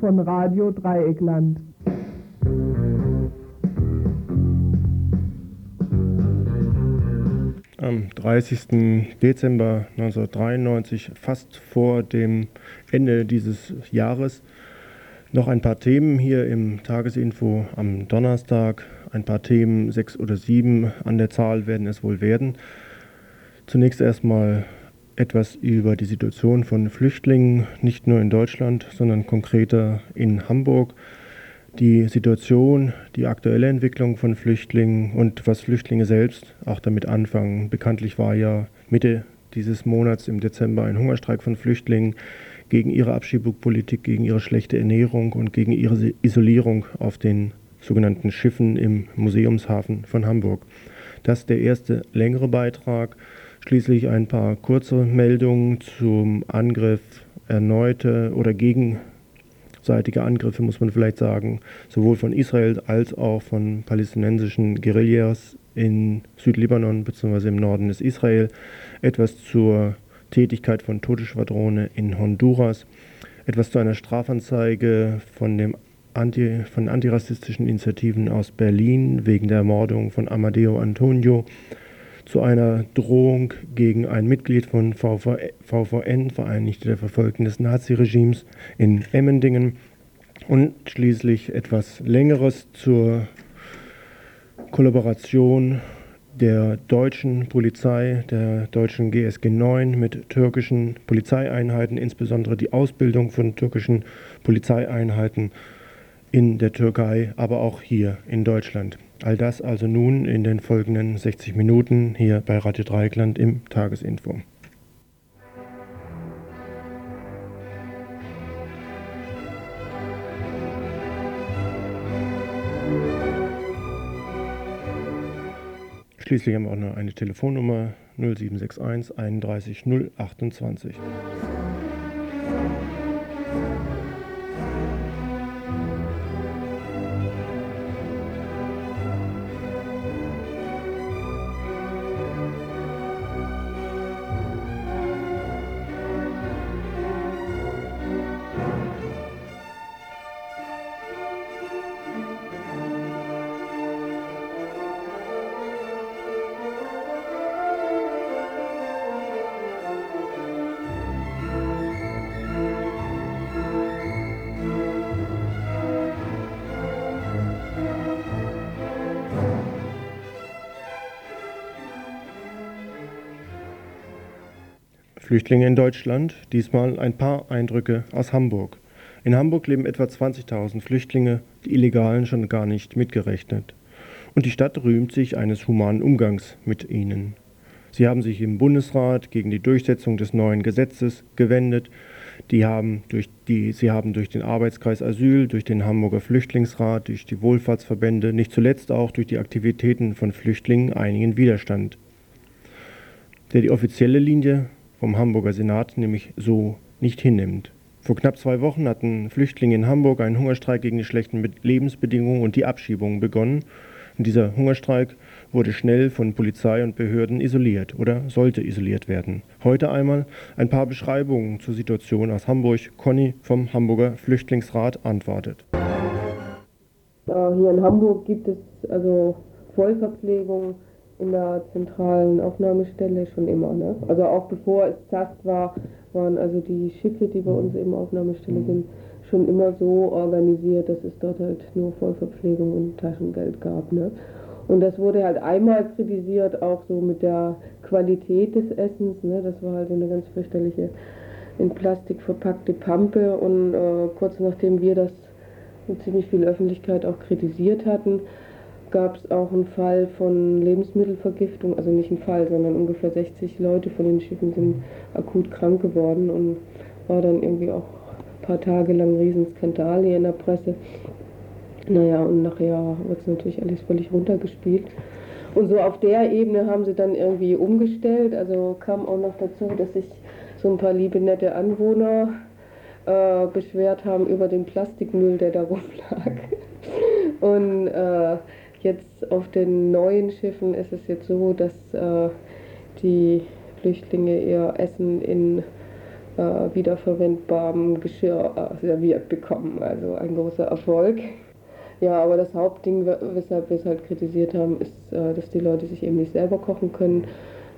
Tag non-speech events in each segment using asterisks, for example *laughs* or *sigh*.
Von Radio Dreieckland. Am 30. Dezember 1993, fast vor dem Ende dieses Jahres, noch ein paar Themen hier im Tagesinfo am Donnerstag. Ein paar Themen, sechs oder sieben an der Zahl werden es wohl werden. Zunächst erstmal etwas über die Situation von Flüchtlingen, nicht nur in Deutschland, sondern konkreter in Hamburg. Die Situation, die aktuelle Entwicklung von Flüchtlingen und was Flüchtlinge selbst auch damit anfangen. Bekanntlich war ja Mitte dieses Monats im Dezember ein Hungerstreik von Flüchtlingen gegen ihre Abschiebungspolitik, gegen ihre schlechte Ernährung und gegen ihre Isolierung auf den sogenannten Schiffen im Museumshafen von Hamburg. Das ist der erste längere Beitrag. Schließlich ein paar kurze Meldungen zum Angriff, erneute oder gegenseitige Angriffe, muss man vielleicht sagen, sowohl von Israel als auch von palästinensischen Guerillas in Südlibanon bzw. im Norden des Israel. Etwas zur Tätigkeit von Todesschwadrone in Honduras. Etwas zu einer Strafanzeige von, dem Anti, von antirassistischen Initiativen aus Berlin wegen der Ermordung von Amadeo Antonio zu einer Drohung gegen ein Mitglied von VVN, Vereinigte der Verfolgten des Naziregimes in Emmendingen und schließlich etwas Längeres zur Kollaboration der deutschen Polizei, der deutschen GSG 9 mit türkischen Polizeieinheiten, insbesondere die Ausbildung von türkischen Polizeieinheiten in der Türkei, aber auch hier in Deutschland. All das also nun in den folgenden 60 Minuten hier bei Radio Dreieckland im Tagesinfo. Schließlich haben wir auch noch eine Telefonnummer 0761 31 028. Flüchtlinge in Deutschland, diesmal ein paar Eindrücke aus Hamburg. In Hamburg leben etwa 20.000 Flüchtlinge, die Illegalen schon gar nicht mitgerechnet. Und die Stadt rühmt sich eines humanen Umgangs mit ihnen. Sie haben sich im Bundesrat gegen die Durchsetzung des neuen Gesetzes gewendet. Die haben durch die, sie haben durch den Arbeitskreis Asyl, durch den Hamburger Flüchtlingsrat, durch die Wohlfahrtsverbände, nicht zuletzt auch durch die Aktivitäten von Flüchtlingen einigen Widerstand. Der die offizielle Linie vom Hamburger Senat nämlich so nicht hinnimmt. Vor knapp zwei Wochen hatten Flüchtlinge in Hamburg einen Hungerstreik gegen die schlechten Lebensbedingungen und die Abschiebungen begonnen. Und dieser Hungerstreik wurde schnell von Polizei und Behörden isoliert oder sollte isoliert werden. Heute einmal ein paar Beschreibungen zur Situation aus Hamburg. Conny vom Hamburger Flüchtlingsrat antwortet. Hier in Hamburg gibt es also Vollverpflegung in der zentralen Aufnahmestelle schon immer. Ne? Also auch bevor es ZAST war, waren also die Schiffe, die bei uns eben Aufnahmestelle sind, schon immer so organisiert, dass es dort halt nur Vollverpflegung und Taschengeld gab. Ne? Und das wurde halt einmal kritisiert, auch so mit der Qualität des Essens. Ne? Das war halt eine ganz fürchterliche in Plastik verpackte Pampe. Und äh, kurz nachdem wir das mit ziemlich viel Öffentlichkeit auch kritisiert hatten, gab es auch einen Fall von Lebensmittelvergiftung, also nicht ein Fall, sondern ungefähr 60 Leute von den Schiffen sind akut krank geworden und war dann irgendwie auch ein paar Tage lang ein Riesenskandal hier in der Presse. Naja, und nachher wird es natürlich alles völlig runtergespielt. Und so auf der Ebene haben sie dann irgendwie umgestellt. Also kam auch noch dazu, dass sich so ein paar liebe, nette Anwohner äh, beschwert haben über den Plastikmüll, der da rumlag. *laughs* Und äh, Jetzt auf den neuen Schiffen ist es jetzt so, dass äh, die Flüchtlinge ihr Essen in äh, wiederverwendbarem Geschirr äh, serviert bekommen. Also ein großer Erfolg. Ja, aber das Hauptding, weshalb wir es halt kritisiert haben, ist, äh, dass die Leute sich eben nicht selber kochen können,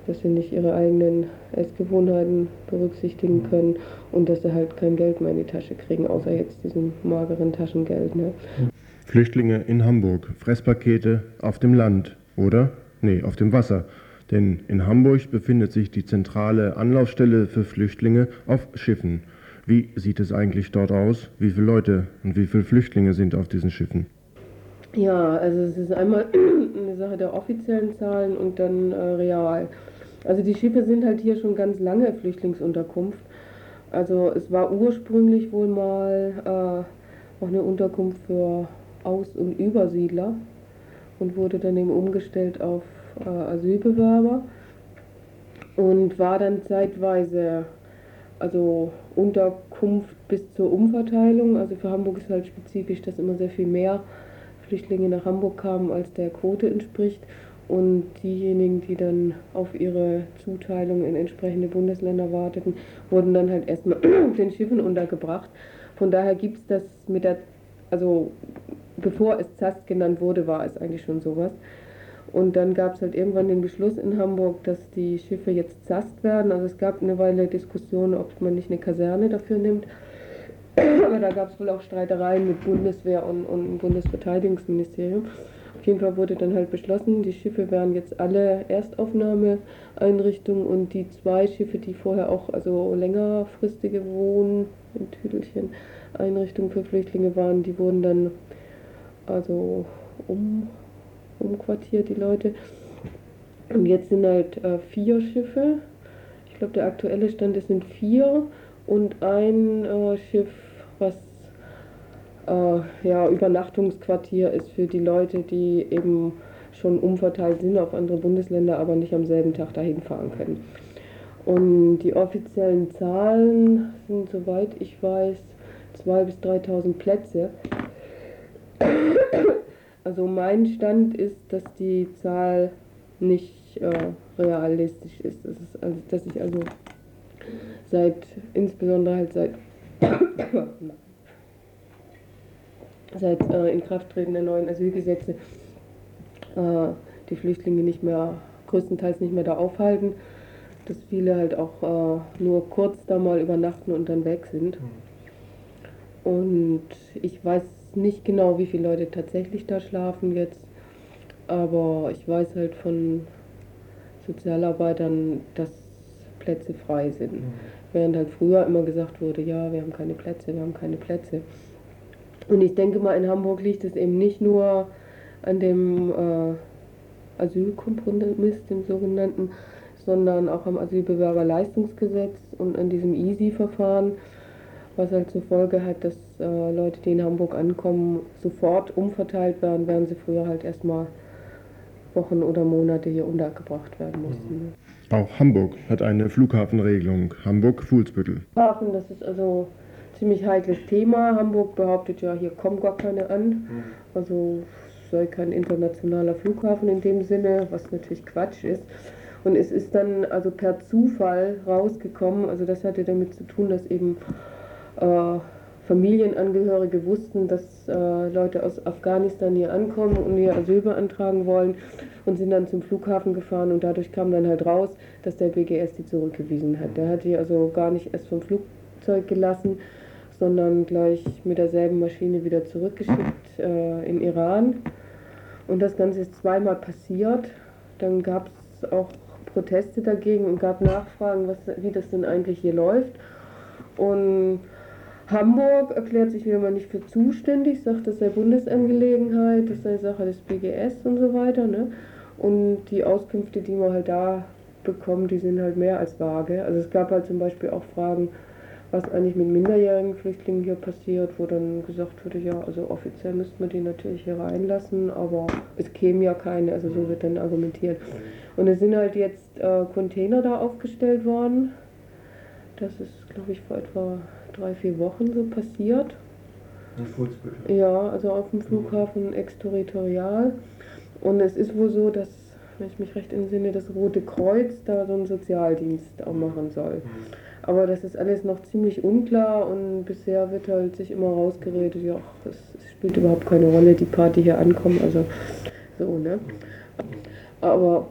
dass sie nicht ihre eigenen Essgewohnheiten berücksichtigen können und dass sie halt kein Geld mehr in die Tasche kriegen, außer jetzt diesem mageren Taschengeld. Ne? Flüchtlinge in Hamburg, Fresspakete auf dem Land, oder? Nee, auf dem Wasser. Denn in Hamburg befindet sich die zentrale Anlaufstelle für Flüchtlinge auf Schiffen. Wie sieht es eigentlich dort aus? Wie viele Leute und wie viele Flüchtlinge sind auf diesen Schiffen? Ja, also es ist einmal *clears throat* eine Sache der offiziellen Zahlen und dann äh, real. Also die Schiffe sind halt hier schon ganz lange Flüchtlingsunterkunft. Also es war ursprünglich wohl mal äh, auch eine Unterkunft für Aus- und Übersiedler und wurde dann eben umgestellt auf äh, Asylbewerber und war dann zeitweise also Unterkunft bis zur Umverteilung. Also für Hamburg ist halt spezifisch, dass immer sehr viel mehr Flüchtlinge nach Hamburg kamen, als der Quote entspricht. Und diejenigen, die dann auf ihre Zuteilung in entsprechende Bundesländer warteten, wurden dann halt erstmal auf *clears throat* den Schiffen untergebracht. Von daher gibt es das mit der, also bevor es ZAST genannt wurde, war es eigentlich schon sowas. Und dann gab es halt irgendwann den Beschluss in Hamburg, dass die Schiffe jetzt ZAST werden. Also es gab eine Weile Diskussionen, ob man nicht eine Kaserne dafür nimmt. *clears throat* Aber da gab es wohl auch Streitereien mit Bundeswehr und, und Bundesverteidigungsministerium. Auf jeden Fall wurde dann halt beschlossen, die Schiffe wären jetzt alle Erstaufnahmeeinrichtungen und die zwei Schiffe, die vorher auch also längerfristige Wohn- in Tüdelchen Einrichtungen für Flüchtlinge waren, die wurden dann also um umquartiert, die Leute. Und jetzt sind halt äh, vier Schiffe. Ich glaube, der aktuelle Stand ist sind vier und ein äh, Schiff, was äh, ja, Übernachtungsquartier ist für die Leute, die eben schon umverteilt sind auf andere Bundesländer, aber nicht am selben Tag dahin fahren können. Und die offiziellen Zahlen sind, soweit ich weiß, 2.000 bis 3.000 Plätze. *coughs* Also mein Stand ist, dass die Zahl nicht äh, realistisch ist. Das ist also, dass ich also seit, insbesondere halt seit, *coughs* seit äh, Inkrafttreten der neuen Asylgesetze äh, die Flüchtlinge nicht mehr, größtenteils nicht mehr da aufhalten, dass viele halt auch äh, nur kurz da mal übernachten und dann weg sind. Mhm. Und ich weiß nicht genau, wie viele Leute tatsächlich da schlafen jetzt, aber ich weiß halt von Sozialarbeitern, dass Plätze frei sind. Mhm. Während halt früher immer gesagt wurde, ja, wir haben keine Plätze, wir haben keine Plätze. Und ich denke mal, in Hamburg liegt es eben nicht nur an dem äh, Asylkompromiss, dem sogenannten, sondern auch am Asylbewerberleistungsgesetz und an diesem EASY-Verfahren was halt zur Folge hat, dass äh, Leute, die in Hamburg ankommen, sofort umverteilt werden, während sie früher halt erstmal Wochen oder Monate hier untergebracht werden mussten. Mhm. Auch Hamburg hat eine Flughafenregelung, Hamburg-Fuhlsbüttel. Hafen, das ist also ein ziemlich heikles Thema. Hamburg behauptet ja, hier kommen gar keine an. Mhm. Also sei kein internationaler Flughafen in dem Sinne, was natürlich Quatsch ist. Und es ist dann also per Zufall rausgekommen, also das hatte damit zu tun, dass eben äh, Familienangehörige wussten, dass äh, Leute aus Afghanistan hier ankommen und hier Asyl beantragen wollen und sind dann zum Flughafen gefahren und dadurch kam dann halt raus, dass der BGS die zurückgewiesen hat. Der hat die also gar nicht erst vom Flugzeug gelassen, sondern gleich mit derselben Maschine wieder zurückgeschickt äh, in Iran. Und das Ganze ist zweimal passiert. Dann gab es auch Proteste dagegen und gab Nachfragen, was, wie das denn eigentlich hier läuft. Und Hamburg erklärt sich wieder nicht für zuständig, sagt, das sei Bundesangelegenheit, das sei Sache des BGS und so weiter. Ne? Und die Auskünfte, die man halt da bekommt, die sind halt mehr als vage. Also es gab halt zum Beispiel auch Fragen, was eigentlich mit minderjährigen Flüchtlingen hier passiert, wo dann gesagt wurde, ja, also offiziell müsste man die natürlich hier reinlassen, aber es käme ja keine, also so wird dann argumentiert. Und es sind halt jetzt äh, Container da aufgestellt worden. Das ist, glaube ich, vor etwa drei, vier Wochen so passiert. In Fuhlsbüttel? Ja, also auf dem Flughafen exterritorial. Und es ist wohl so, dass wenn ich mich recht entsinne, das Rote Kreuz da so einen Sozialdienst auch machen soll. Aber das ist alles noch ziemlich unklar und bisher wird halt sich immer rausgeredet, ja, es spielt überhaupt keine Rolle, die Party hier ankommen, also so, ne? Aber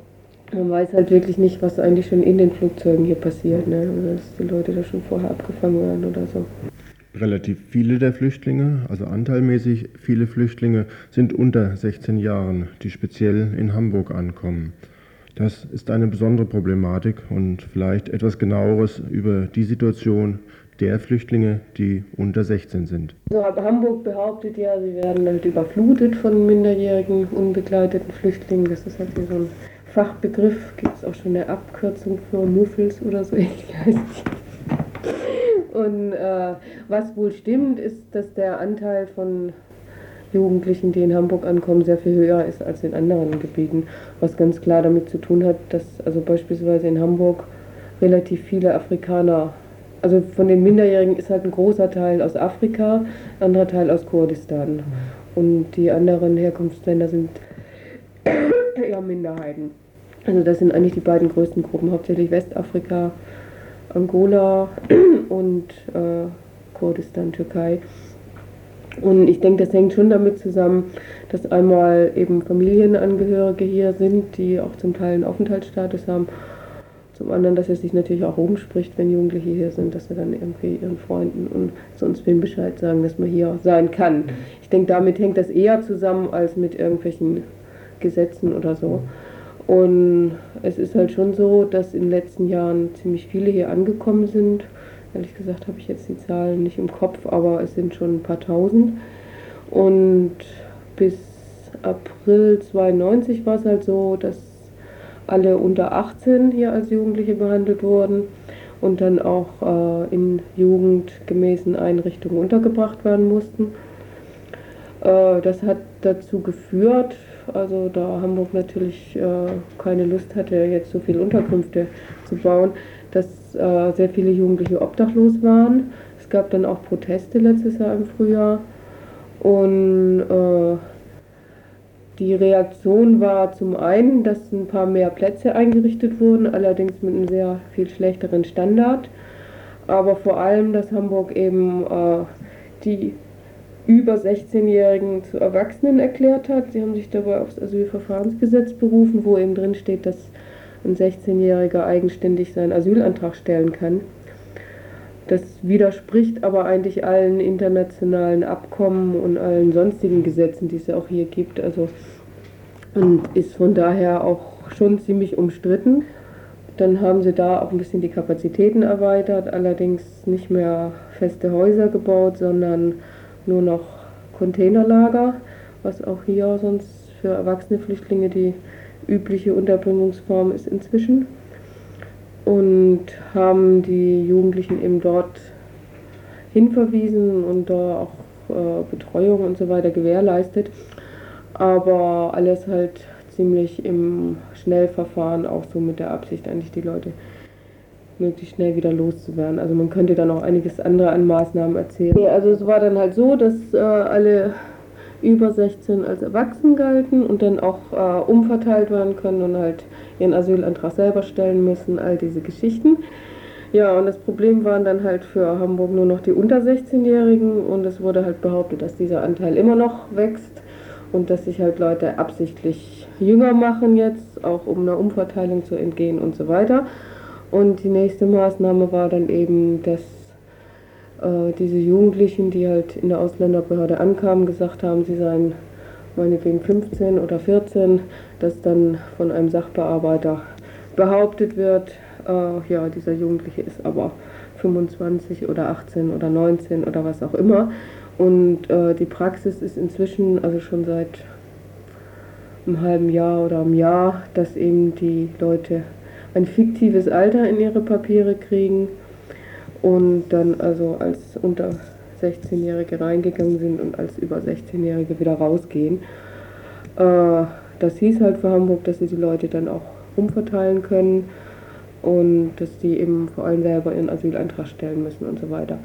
man weiß halt wirklich nicht, was eigentlich schon in den Flugzeugen hier passiert, ne? Also, dass die Leute da schon vorher abgefangen werden oder so. Relativ viele der Flüchtlinge, also anteilmäßig viele Flüchtlinge, sind unter 16 Jahren, die speziell in Hamburg ankommen. Das ist eine besondere Problematik und vielleicht etwas genaueres über die Situation der Flüchtlinge, die unter 16 sind. Also Hamburg behauptet ja, sie werden halt überflutet von minderjährigen, unbegleiteten Flüchtlingen. Das ist halt hier so ein Fachbegriff. Gibt es auch schon eine Abkürzung für Muffels oder so *laughs* ähnlich heißt Und äh, was wohl stimmt, ist, dass der Anteil von Jugendlichen, die in Hamburg ankommen, sehr viel höher ist als in anderen Gebieten. Was ganz klar damit zu tun hat, dass also beispielsweise in Hamburg relativ viele Afrikaner, also von den Minderjährigen ist halt ein großer Teil aus Afrika, ein anderer Teil aus Kurdistan. Und die anderen Herkunftsländer sind eher Minderheiten. Also das sind eigentlich die beiden größten Gruppen, hauptsächlich Westafrika, Angola *clears throat* und äh, Kurdistan, Türkei. Und ich denke, das hängt schon damit zusammen, dass einmal eben Familienangehörige hier sind, die auch zum Teil einen Aufenthaltsstatus haben. Zum anderen, dass es sich natürlich auch rumspricht, wenn Jugendliche hier sind, dass sie dann irgendwie ihren Freunden und sonst wem Bescheid sagen, dass man hier sein kann. Ich denke, damit hängt das eher zusammen als mit irgendwelchen Gesetzen oder so. Und es ist halt schon so, dass in den letzten Jahren ziemlich viele hier angekommen sind Ehrlich gesagt habe ich jetzt die Zahlen nicht im Kopf, aber es sind schon ein paar tausend. Und bis April 92 war es halt so, dass alle unter 18 hier als Jugendliche behandelt wurden und dann auch äh, in jugendgemäßen Einrichtungen untergebracht werden mussten. Äh, das hat dazu geführt, also da Hamburg natürlich äh, keine Lust hatte, jetzt so viele Unterkünfte zu bauen, dass äh, sehr viele Jugendliche obdachlos waren. Es gab dann auch Proteste letztes Jahr im Frühjahr. Und äh, die Reaktion war zum einen, dass ein paar mehr Plätze eingerichtet wurden, allerdings mit einem sehr viel schlechteren Standard. Aber vor allem, dass Hamburg eben die über 16-Jährigen zu Erwachsenen erklärt hat. Sie haben sich dabei aufs Asylverfahrensgesetz berufen, wo eben drin steht, dass ein 16-Jähriger eigenständig seinen Asylantrag stellen kann. Das widerspricht aber eigentlich allen internationalen Abkommen und allen sonstigen Gesetzen, die es ja auch hier gibt. Also, und ist von daher auch schon ziemlich umstritten. Dann haben sie da auch ein bisschen die Kapazitäten erweitert, allerdings nicht mehr feste Häuser gebaut, sondern nur noch Containerlager, was auch hier sonst für erwachsene Flüchtlinge die übliche Unterbringungsform ist inzwischen. Und haben die Jugendlichen eben dort hinverwiesen und da auch äh, Betreuung und so weiter gewährleistet. Aber alles halt ziemlich im Schnellverfahren, auch so mit der Absicht, eigentlich die Leute möglichst schnell wieder loszuwerden. Also man könnte dann auch einiges andere an Maßnahmen erzählen. Also es war dann halt so, dass äh, alle über 16 als erwachsen galten und dann auch äh, umverteilt werden können und halt ihren Asylantrag selber stellen müssen, all diese Geschichten. Ja, und das Problem waren dann halt für Hamburg nur noch die unter 16-Jährigen und es wurde halt behauptet, dass dieser Anteil immer noch wächst und dass sich halt Leute absichtlich jünger machen jetzt, auch um einer Umverteilung zu entgehen und so weiter. Und die nächste Maßnahme war dann eben, dass äh, diese Jugendlichen, die halt in der Ausländerbehörde ankamen, gesagt haben, sie seien meinetwegen 15 oder 14, dass dann von einem Sachbearbeiter behauptet wird, äh, ja, dieser Jugendliche ist aber 25 oder 18 oder 19 oder was auch immer. Und äh, die Praxis ist inzwischen, also schon seit einem halben Jahr oder einem Jahr, dass eben die Leute ein fiktives Alter in ihre Papiere kriegen und dann also als unter 16-Jährige reingegangen sind und als über 16-Jährige wieder rausgehen. Äh, das hieß halt für Hamburg, dass sie die Leute dann auch umverteilen können und dass die eben vor allem selber ihren Asylantrag stellen müssen und so weiter.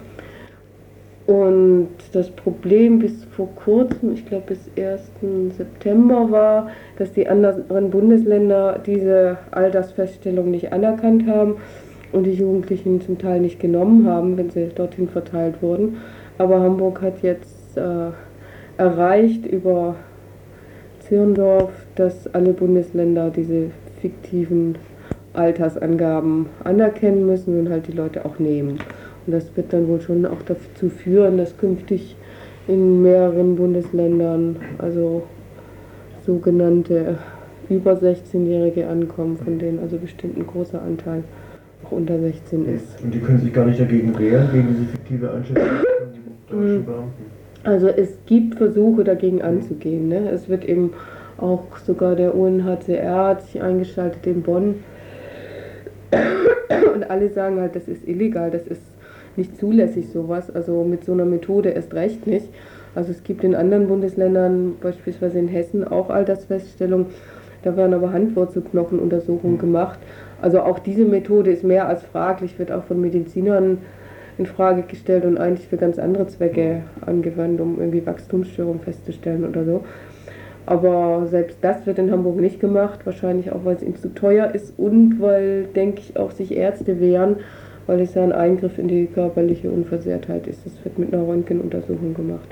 Und das Problem bis vor kurzem, ich glaube bis 1. September war, dass die anderen Bundesländer diese Altersfeststellung nicht anerkannt haben und die Jugendlichen zum Teil nicht genommen haben, wenn sie dorthin verteilt wurden. Aber Hamburg hat jetzt äh, erreicht über Zirndorf, dass alle Bundesländer diese fiktiven Altersangaben anerkennen müssen und halt die Leute auch nehmen. Und das wird dann wohl schon auch dazu führen, dass künftig in mehreren Bundesländern also sogenannte über 16-Jährige ankommen, von denen also bestimmt ein großer Anteil auch unter 16 ist. Und die können sich gar nicht dagegen wehren, gegen diese fiktive Einschätzung von den deutschen Beamten? Also es gibt Versuche dagegen anzugehen. Ne? Es wird eben auch sogar der UNHCR hat sich eingeschaltet in Bonn. Und alle sagen halt, das ist illegal, das ist nicht zulässig sowas. Also mit so einer Methode erst recht nicht. Also es gibt in anderen Bundesländern, beispielsweise in Hessen, auch Altersfeststellungen. Da werden aber Handwurzelknochenuntersuchungen gemacht. Also auch diese Methode ist mehr als fraglich, wird auch von Medizinern in Frage gestellt und eigentlich für ganz andere Zwecke angewandt, um irgendwie Wachstumsstörungen festzustellen oder so. Aber selbst das wird in Hamburg nicht gemacht, wahrscheinlich auch, weil es ihm zu teuer ist und weil, denke ich, auch sich Ärzte wehren, weil es ja ein Eingriff in die körperliche Unversehrtheit ist. Das wird mit einer Röntgenuntersuchung gemacht.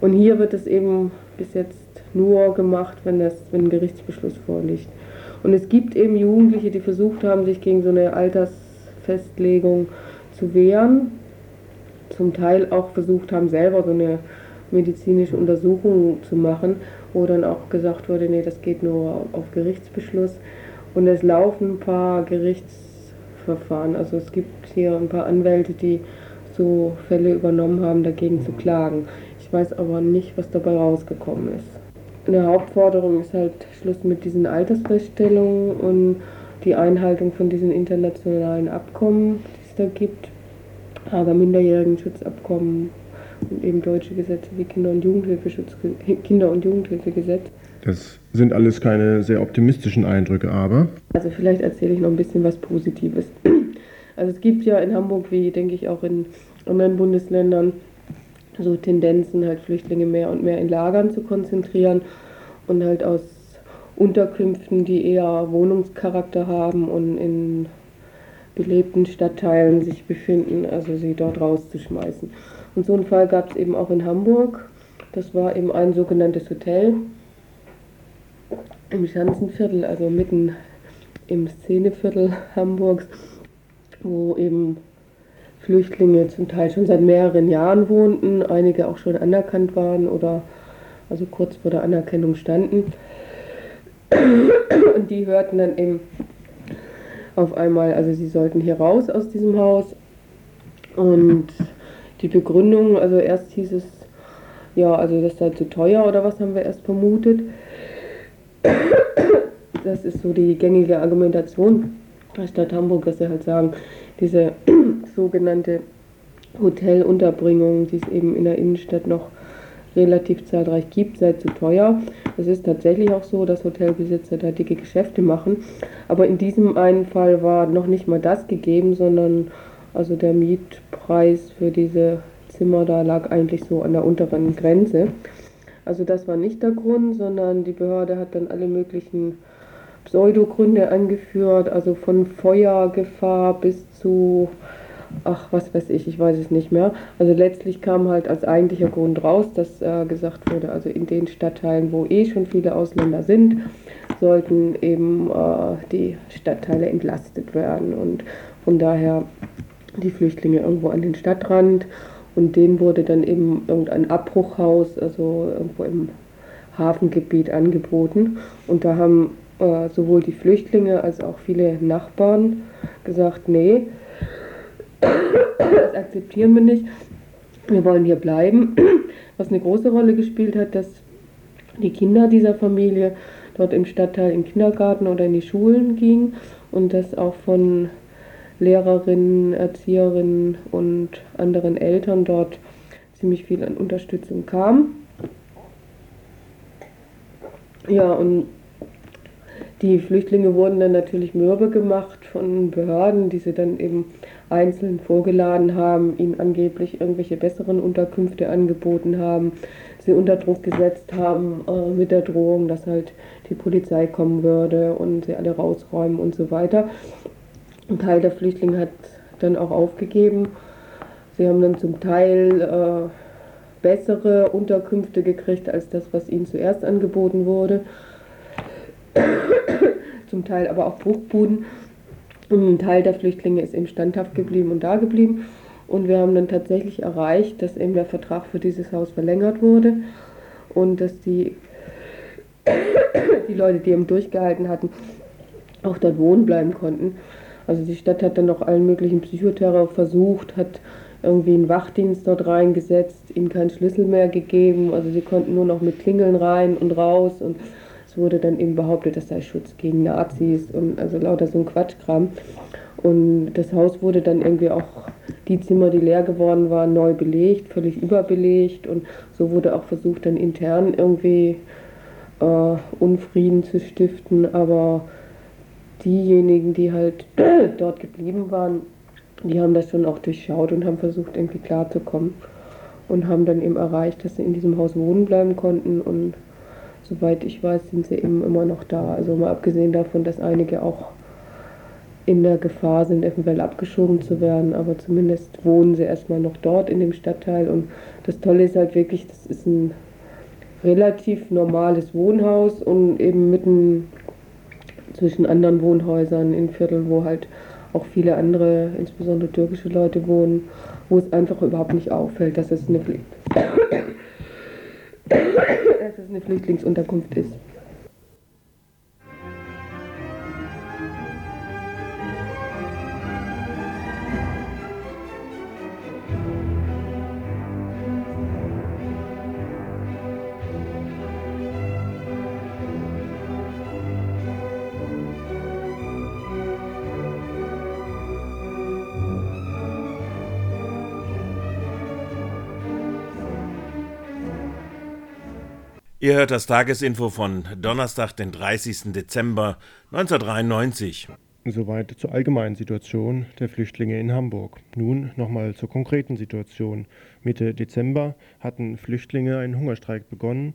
Und hier wird es eben bis jetzt nur gemacht, wenn, das, wenn ein Gerichtsbeschluss vorliegt. Und es gibt eben Jugendliche, die versucht haben, sich gegen so eine Altersfestlegung zu wehren, zum Teil auch versucht haben, selber so eine medizinische Untersuchung zu machen, wo dann auch gesagt wurde, nee, das geht nur auf Gerichtsbeschluss. Und es laufen ein paar Gerichtsverfahren. Also es gibt hier ein paar Anwälte, die so Fälle übernommen haben, dagegen zu klagen. Ich weiß aber nicht, was dabei rausgekommen ist. Eine Hauptforderung ist halt Schluss mit diesen Altersfeststellungen und die Einhaltung von diesen internationalen Abkommen, die es da gibt, aber Minderjährigenschutzabkommen und eben deutsche Gesetze wie Kinder- und Jugendhilfeschutz, Kinder- und Jugendhilfegesetz. Das sind alles keine sehr optimistischen Eindrücke, aber. Also vielleicht erzähle ich noch ein bisschen was Positives. *clears throat* Also es gibt ja in Hamburg, wie denke ich auch in anderen Bundesländern, so Tendenzen, halt Flüchtlinge mehr und mehr in Lagern zu konzentrieren und halt aus Unterkünften, die eher Wohnungscharakter haben und in belebten Stadtteilen sich befinden, also sie dort rauszuschmeißen. Und so einen Fall gab es eben auch in Hamburg. Das war eben ein sogenanntes Hotel im Schanzenviertel, also mitten im Szeneviertel Hamburgs, wo eben Flüchtlinge zum Teil schon seit mehreren Jahren wohnten, einige auch schon anerkannt waren oder also kurz vor der Anerkennung standen. Und die hörten dann eben auf einmal, also sie sollten hier raus aus diesem Haus. Und die Begründung, also erst hieß es, ja, also das sei zu teuer oder was haben wir erst vermutet. Das ist so die gängige Argumentation der Stadt Hamburg, dass sie halt sagen, diese *clears throat* sogenannte Hotelunterbringung, die es eben in der Innenstadt noch relativ zahlreich gibt, sei zu teuer. Es ist tatsächlich auch so, dass Hotelbesitzer da dicke Geschäfte machen. Aber in diesem einen Fall war noch nicht mal das gegeben, sondern also der Mietpreis für diese Zimmer da lag eigentlich so an der unteren Grenze. Also das war nicht der Grund, sondern die Behörde hat dann alle möglichen Pseudogründe angeführt, also von Feuergefahr bis zu, ach, was weiß ich, ich weiß es nicht mehr. Also letztlich kam halt als eigentlicher Grund raus, dass äh, gesagt wurde, also in den Stadtteilen, wo eh schon viele Ausländer sind, sollten eben äh, die Stadtteile entlastet werden und von daher die Flüchtlinge irgendwo an den Stadtrand und denen wurde dann eben irgendein Abbruchhaus, also irgendwo im Hafengebiet angeboten und da haben äh, sowohl die Flüchtlinge als auch viele Nachbarn gesagt, nee, das akzeptieren wir nicht, wir wollen hier bleiben. Was eine große Rolle gespielt hat, dass die Kinder dieser Familie dort im Stadtteil in Kindergarten oder in die Schulen gingen und dass auch von Lehrerinnen, Erzieherinnen und anderen Eltern dort ziemlich viel an Unterstützung kam. Ja, und Die Flüchtlinge wurden dann natürlich mürbe gemacht von Behörden, die sie dann eben einzeln vorgeladen haben, ihnen angeblich irgendwelche besseren Unterkünfte angeboten haben, sie unter Druck gesetzt haben äh, mit der Drohung, dass halt die Polizei kommen würde und sie alle rausräumen und so weiter. Ein Teil der Flüchtlinge hat dann auch aufgegeben. Sie haben dann zum Teil äh, bessere Unterkünfte gekriegt als das, was ihnen zuerst angeboten wurde. *coughs* zum Teil aber auch Bruchbuden. Und ein Teil der Flüchtlinge ist eben standhaft geblieben und da geblieben. Und wir haben dann tatsächlich erreicht, dass eben der Vertrag für dieses Haus verlängert wurde und dass die, *coughs* die Leute, die eben durchgehalten hatten, auch dort wohnen bleiben konnten. Also die Stadt hat dann noch allen möglichen Psychoterror versucht, hat irgendwie einen Wachdienst dort reingesetzt, ihnen keinen Schlüssel mehr gegeben. Also sie konnten nur noch mit Klingeln rein und raus und es wurde dann eben behauptet, das sei Schutz gegen Nazis und also lauter so ein Quatschkram. Und das Haus wurde dann irgendwie auch, die Zimmer, die leer geworden waren, neu belegt, völlig überbelegt. Und so wurde auch versucht, dann intern irgendwie äh, Unfrieden zu stiften. Aber diejenigen, die halt *clears throat* dort geblieben waren, die haben das schon auch durchschaut und haben versucht, irgendwie klarzukommen. Und haben dann eben erreicht, dass sie in diesem Haus wohnen bleiben konnten. Und soweit ich weiß, sind sie eben immer noch da. Also mal abgesehen davon, dass einige auch in der Gefahr sind, eventuell abgeschoben zu werden, aber zumindest wohnen sie erstmal noch dort in dem Stadtteil. Und das Tolle ist halt wirklich, das ist ein relativ normales Wohnhaus und eben mitten zwischen anderen Wohnhäusern in Vierteln, wo halt auch viele andere, insbesondere türkische Leute wohnen, wo es einfach überhaupt nicht auffällt, dass es eine, *coughs* dass es eine Flüchtlingsunterkunft ist. Ihr hört das Tagesinfo von Donnerstag, den 30. Dezember 1993. Soweit zur allgemeinen Situation der Flüchtlinge in Hamburg. Nun nochmal zur konkreten Situation. Mitte Dezember hatten Flüchtlinge einen Hungerstreik begonnen,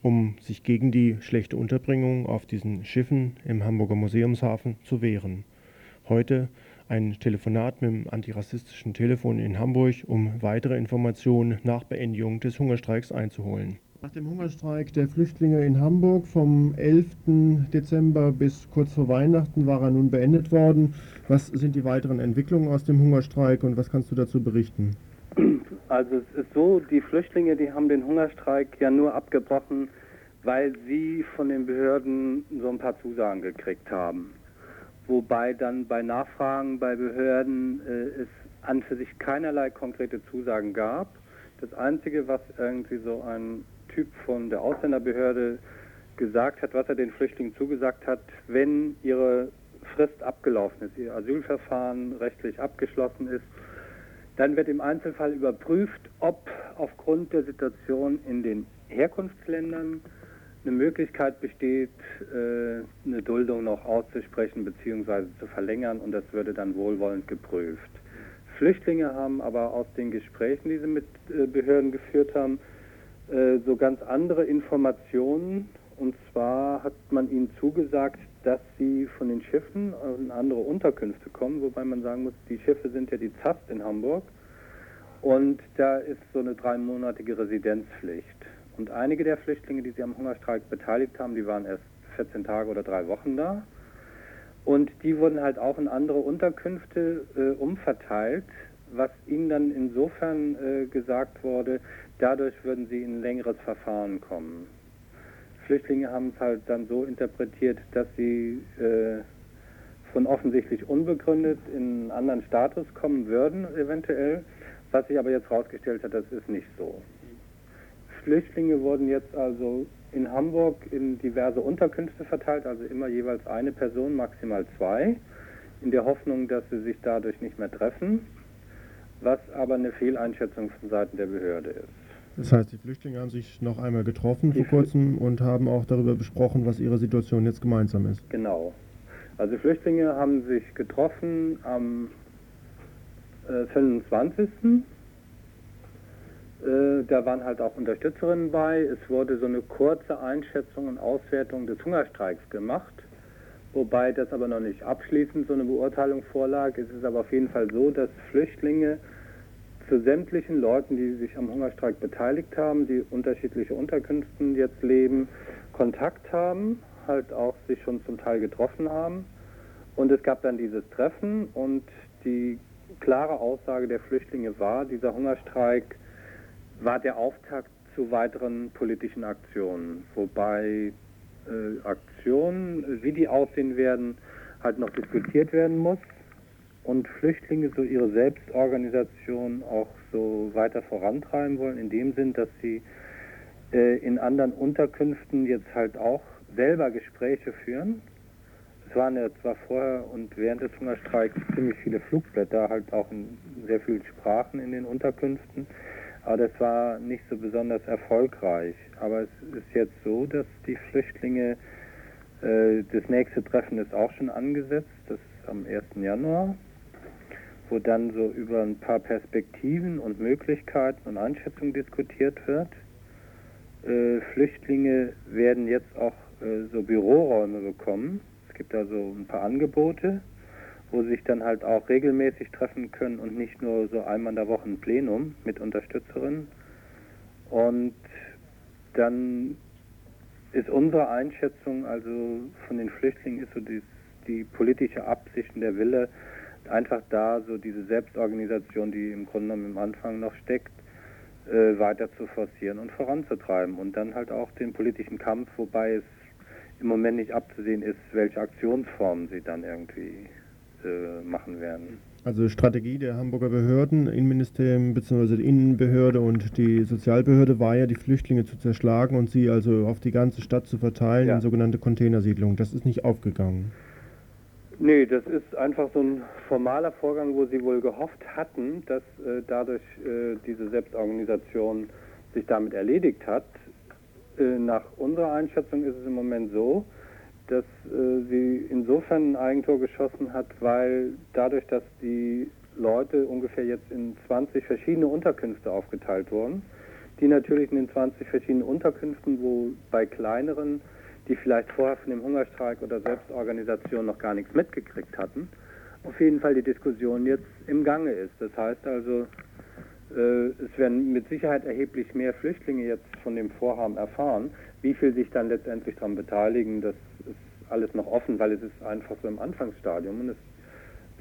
um sich gegen die schlechte Unterbringung auf diesen Schiffen im Hamburger Museumshafen zu wehren. Heute ein Telefonat mit dem antirassistischen Telefon in Hamburg, um weitere Informationen nach Beendigung des Hungerstreiks einzuholen. Nach dem Hungerstreik der Flüchtlinge in Hamburg vom 11. Dezember bis kurz vor Weihnachten war er nun beendet worden. Was sind die weiteren Entwicklungen aus dem Hungerstreik und was kannst du dazu berichten? Also es ist so, die Flüchtlinge, die haben den Hungerstreik ja nur abgebrochen, weil sie von den Behörden so ein paar Zusagen gekriegt haben. Wobei dann bei Nachfragen bei Behörden äh, es an für sich keinerlei konkrete Zusagen gab. Das Einzige, was irgendwie so ein Typ von der Ausländerbehörde gesagt hat, was er den Flüchtlingen zugesagt hat, wenn ihre Frist abgelaufen ist, ihr Asylverfahren rechtlich abgeschlossen ist, dann wird im Einzelfall überprüft, ob aufgrund der Situation in den Herkunftsländern eine Möglichkeit besteht, äh, eine Duldung noch auszusprechen bzw. zu verlängern und das würde dann wohlwollend geprüft. Flüchtlinge haben aber aus den Gesprächen, die sie mit äh, Behörden geführt haben, äh, so ganz andere Informationen. Und zwar hat man ihnen zugesagt, dass sie von den Schiffen in andere Unterkünfte kommen, wobei man sagen muss, die Schiffe sind ja die ZAST in Hamburg. Und da ist so eine dreimonatige Residenzpflicht. Und einige der Flüchtlinge, die sich am Hungerstreik beteiligt haben, die waren erst 14 Tage oder drei Wochen da. Und die wurden halt auch in andere Unterkünfte äh, umverteilt, was ihnen dann insofern äh, gesagt wurde, dadurch würden sie in ein längeres Verfahren kommen. Flüchtlinge haben es halt dann so interpretiert, dass sie äh, von offensichtlich unbegründet in einen anderen Status kommen würden, eventuell, was sich aber jetzt herausgestellt hat, das ist nicht so. Flüchtlinge wurden jetzt also in Hamburg in diverse Unterkünfte verteilt, also immer jeweils eine Person, maximal zwei, in der Hoffnung, dass sie sich dadurch nicht mehr treffen was aber eine Fehleinschätzung von Seiten der Behörde ist. Das heißt, die Flüchtlinge haben sich noch einmal getroffen vor kurzem und haben auch darüber besprochen, was ihre Situation jetzt gemeinsam ist. Genau. Also Flüchtlinge haben sich getroffen am äh, 25. Äh, da waren halt auch Unterstützerinnen bei. Es wurde so eine kurze Einschätzung und Auswertung des Hungerstreiks gemacht, wobei das aber noch nicht abschließend so eine Beurteilung vorlag. Es ist aber auf jeden Fall so, dass Flüchtlinge zu sämtlichen Leuten, die sich am Hungerstreik beteiligt haben, die unterschiedliche Unterkünften jetzt leben, Kontakt haben, halt auch sich schon zum Teil getroffen haben. Und es gab dann dieses Treffen und die klare Aussage der Flüchtlinge war, dieser Hungerstreik war der Auftakt zu weiteren politischen Aktionen, wobei äh, Aktionen, wie die aussehen werden, halt noch diskutiert werden muss und Flüchtlinge so ihre Selbstorganisation auch so weiter vorantreiben wollen, in dem Sinn, dass sie äh, in anderen Unterkünften jetzt halt auch selber Gespräche führen. Es waren ja zwar vorher und während des Hungerstreiks ziemlich viele Flugblätter, halt auch in sehr vielen Sprachen in den Unterkünften, aber das war nicht so besonders erfolgreich. Aber es ist jetzt so, dass die Flüchtlinge, äh, das nächste Treffen ist auch schon angesetzt, das ist am 1. Januar wo dann so über ein paar Perspektiven und Möglichkeiten und Einschätzungen diskutiert wird. Äh, Flüchtlinge werden jetzt auch äh, so Büroräume bekommen. Es gibt also ein paar Angebote, wo sie sich dann halt auch regelmäßig treffen können und nicht nur so einmal in der Woche ein Plenum mit Unterstützerinnen. Und dann ist unsere Einschätzung, also von den Flüchtlingen, ist so die, die politische Absicht und der Wille, einfach da so diese Selbstorganisation, die im Grunde genommen im Anfang noch steckt, äh, weiter zu forcieren und voranzutreiben und dann halt auch den politischen Kampf, wobei es im Moment nicht abzusehen ist, welche Aktionsformen sie dann irgendwie machen werden. Also Strategie der Hamburger Behörden, Innenministerium bzw. die Innenbehörde und die Sozialbehörde war ja, die Flüchtlinge zu zerschlagen und sie also auf die ganze Stadt zu verteilen Ja. in sogenannte Containersiedlungen. Das ist nicht aufgegangen. Nee, das ist einfach so ein formaler Vorgang, wo sie wohl gehofft hatten, dass äh, dadurch äh, diese Selbstorganisation sich damit erledigt hat. Äh, nach unserer Einschätzung ist es im Moment so, dass äh, sie insofern ein Eigentor geschossen hat, weil dadurch, dass die Leute ungefähr jetzt in 20 verschiedene Unterkünfte aufgeteilt wurden, die natürlich in den 20 verschiedenen Unterkünften, wo bei kleineren die vielleicht vorher von dem Hungerstreik oder Selbstorganisation noch gar nichts mitgekriegt hatten, auf jeden Fall die Diskussion jetzt im Gange ist. Das heißt also, äh, es werden mit Sicherheit erheblich mehr Flüchtlinge jetzt von dem Vorhaben erfahren. Wie viel sich dann letztendlich daran beteiligen, das ist alles noch offen, weil es ist einfach so im Anfangsstadium. Und es,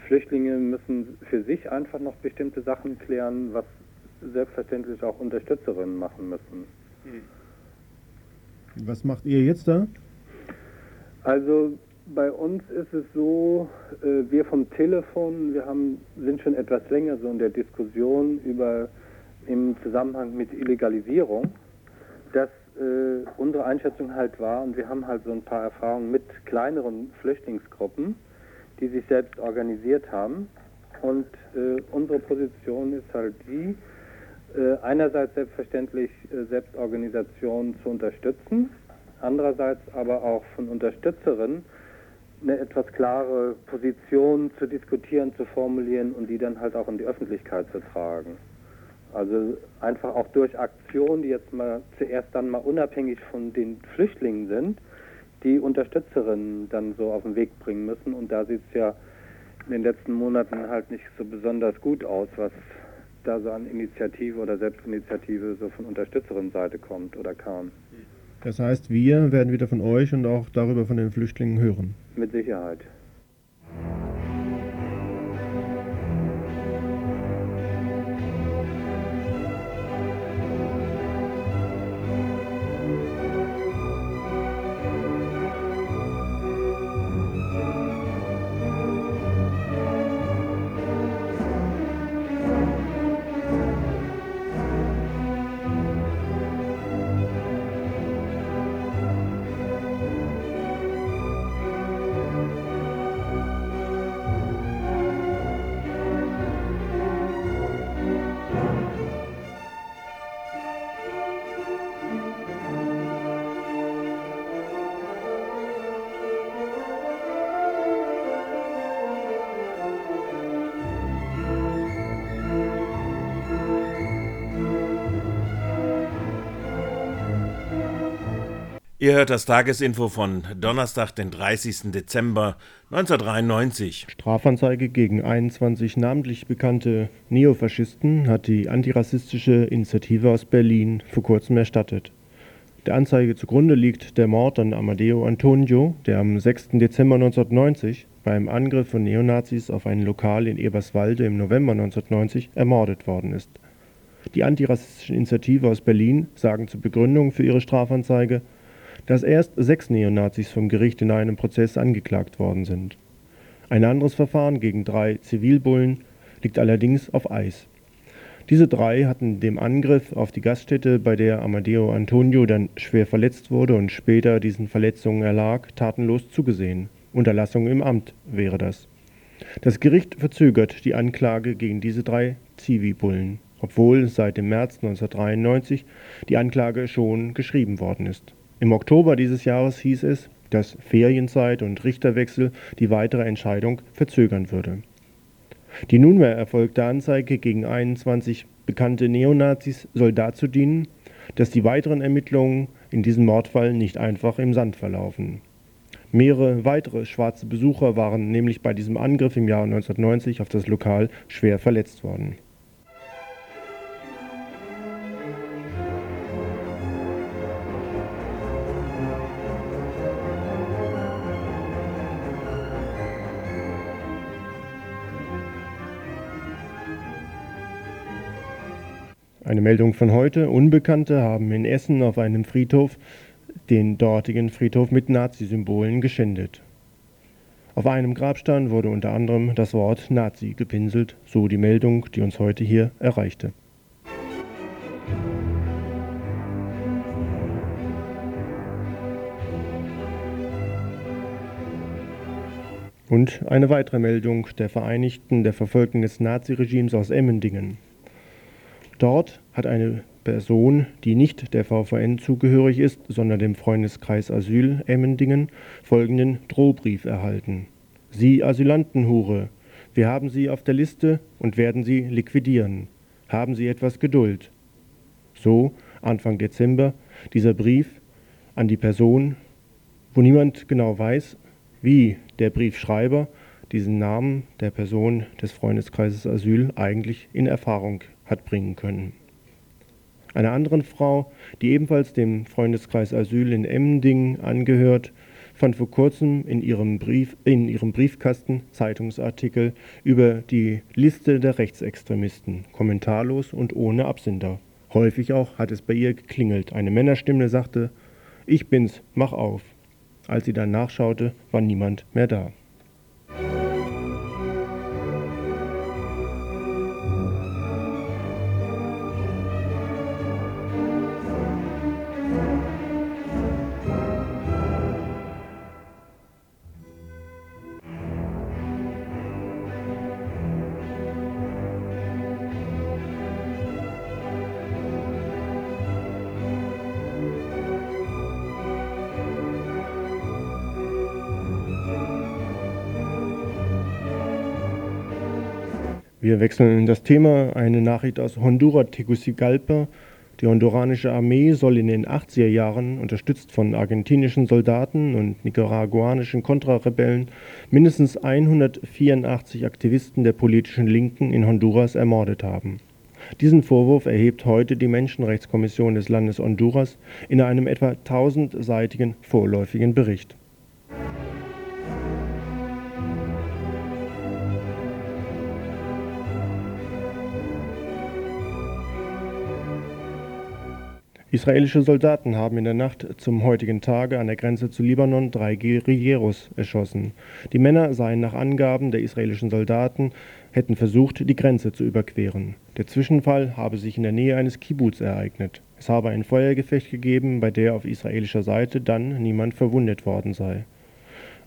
Flüchtlinge müssen für sich einfach noch bestimmte Sachen klären, was selbstverständlich auch Unterstützerinnen machen müssen. Was macht ihr jetzt da? Also bei uns ist es so, äh, wir vom Telefon, wir haben, sind schon etwas länger so in der Diskussion über im Zusammenhang mit Illegalisierung, dass äh, unsere Einschätzung halt war, und wir haben halt so ein paar Erfahrungen mit kleineren Flüchtlingsgruppen, die sich selbst organisiert haben. Und äh, unsere Position ist halt die, äh, einerseits selbstverständlich äh, Selbstorganisationen zu unterstützen, andererseits aber auch von Unterstützerinnen eine etwas klare Position zu diskutieren, zu formulieren und die dann halt auch in die Öffentlichkeit zu tragen. Also einfach auch durch Aktionen, die jetzt mal zuerst dann mal unabhängig von den Flüchtlingen sind, die Unterstützerinnen dann so auf den Weg bringen müssen. Und da sieht es ja in den letzten Monaten halt nicht so besonders gut aus, was da so an Initiative oder Selbstinitiative so von Unterstützerinnenseite kommt oder kam. Das heißt, wir werden wieder von euch und auch darüber von den Flüchtlingen hören. Mit Sicherheit. Ihr hört das Tagesinfo von Donnerstag, den 30. Dezember 1993. Strafanzeige gegen 21 namentlich bekannte Neofaschisten hat die antirassistische Initiative aus Berlin vor kurzem erstattet. Der Anzeige zugrunde liegt der Mord an Amadeo Antonio, der am 6. Dezember 1990 beim Angriff von Neonazis auf ein Lokal in Eberswalde im November 1990 ermordet worden ist. Die antirassistische Initiative aus Berlin sagen zur Begründung für ihre Strafanzeige, dass erst sechs Neonazis vom Gericht in einem Prozess angeklagt worden sind. Ein anderes Verfahren gegen drei Zivilbullen liegt allerdings auf Eis. Diese drei hatten dem Angriff auf die Gaststätte, bei der Amadeo Antonio dann schwer verletzt wurde und später diesen Verletzungen erlag, tatenlos zugesehen. Unterlassung im Amt wäre das. Das Gericht verzögert die Anklage gegen diese drei Zivilbullen, obwohl seit dem März 1993 die Anklage schon geschrieben worden ist. Im Oktober dieses Jahres hieß es, dass Ferienzeit und Richterwechsel die weitere Entscheidung verzögern würde. Die nunmehr erfolgte Anzeige gegen 21 bekannte Neonazis soll dazu dienen, dass die weiteren Ermittlungen in diesem Mordfall nicht einfach im Sand verlaufen. Mehrere weitere schwarze Besucher waren nämlich bei diesem Angriff im Jahr 1990 auf das Lokal schwer verletzt worden. Eine Meldung von heute. Unbekannte haben in Essen auf einem Friedhof den dortigen Friedhof mit Nazi-Symbolen geschändet. Auf einem Grabstein wurde unter anderem das Wort Nazi gepinselt, so die Meldung, die uns heute hier erreichte. Und eine weitere Meldung der Vereinigten der Verfolgten des Naziregimes aus Emmendingen. Dort hat eine Person, die nicht der VVN zugehörig ist, sondern dem Freundeskreis Asyl Emmendingen, folgenden Drohbrief erhalten. Sie Asylantenhure, wir haben Sie auf der Liste und werden Sie liquidieren. Haben Sie etwas Geduld. So, Anfang Dezember, dieser Brief an die Person, wo niemand genau weiß, wie der Briefschreiber diesen Namen der Person des Freundeskreises Asyl eigentlich in Erfahrung hat bringen können. Einer anderen Frau, die ebenfalls dem Freundeskreis Asyl in Emmendingen angehört, fand vor kurzem in ihrem, Brief, in ihrem Briefkasten Zeitungsartikel über die Liste der Rechtsextremisten, kommentarlos und ohne Absender. Häufig auch hat es bei ihr geklingelt. Eine Männerstimme sagte, ich bin's, mach auf. Als sie dann nachschaute, war niemand mehr da. Wir wechseln das Thema. Eine Nachricht aus Honduras, Tegucigalpa. Die honduranische Armee soll in den 80er Jahren, unterstützt von argentinischen Soldaten und nicaraguanischen Kontrarebellen, mindestens 184 Aktivisten der politischen Linken in Honduras ermordet haben. Diesen Vorwurf erhebt heute die Menschenrechtskommission des Landes Honduras in einem etwa tausendseitigen vorläufigen Bericht. Israelische Soldaten haben in der Nacht zum heutigen Tage an der Grenze zu Libanon drei Guerilleros erschossen. Die Männer seien nach Angaben der israelischen Soldaten hätten versucht, die Grenze zu überqueren. Der Zwischenfall habe sich in der Nähe eines Kibbuz ereignet. Es habe ein Feuergefecht gegeben, bei der auf israelischer Seite dann niemand verwundet worden sei.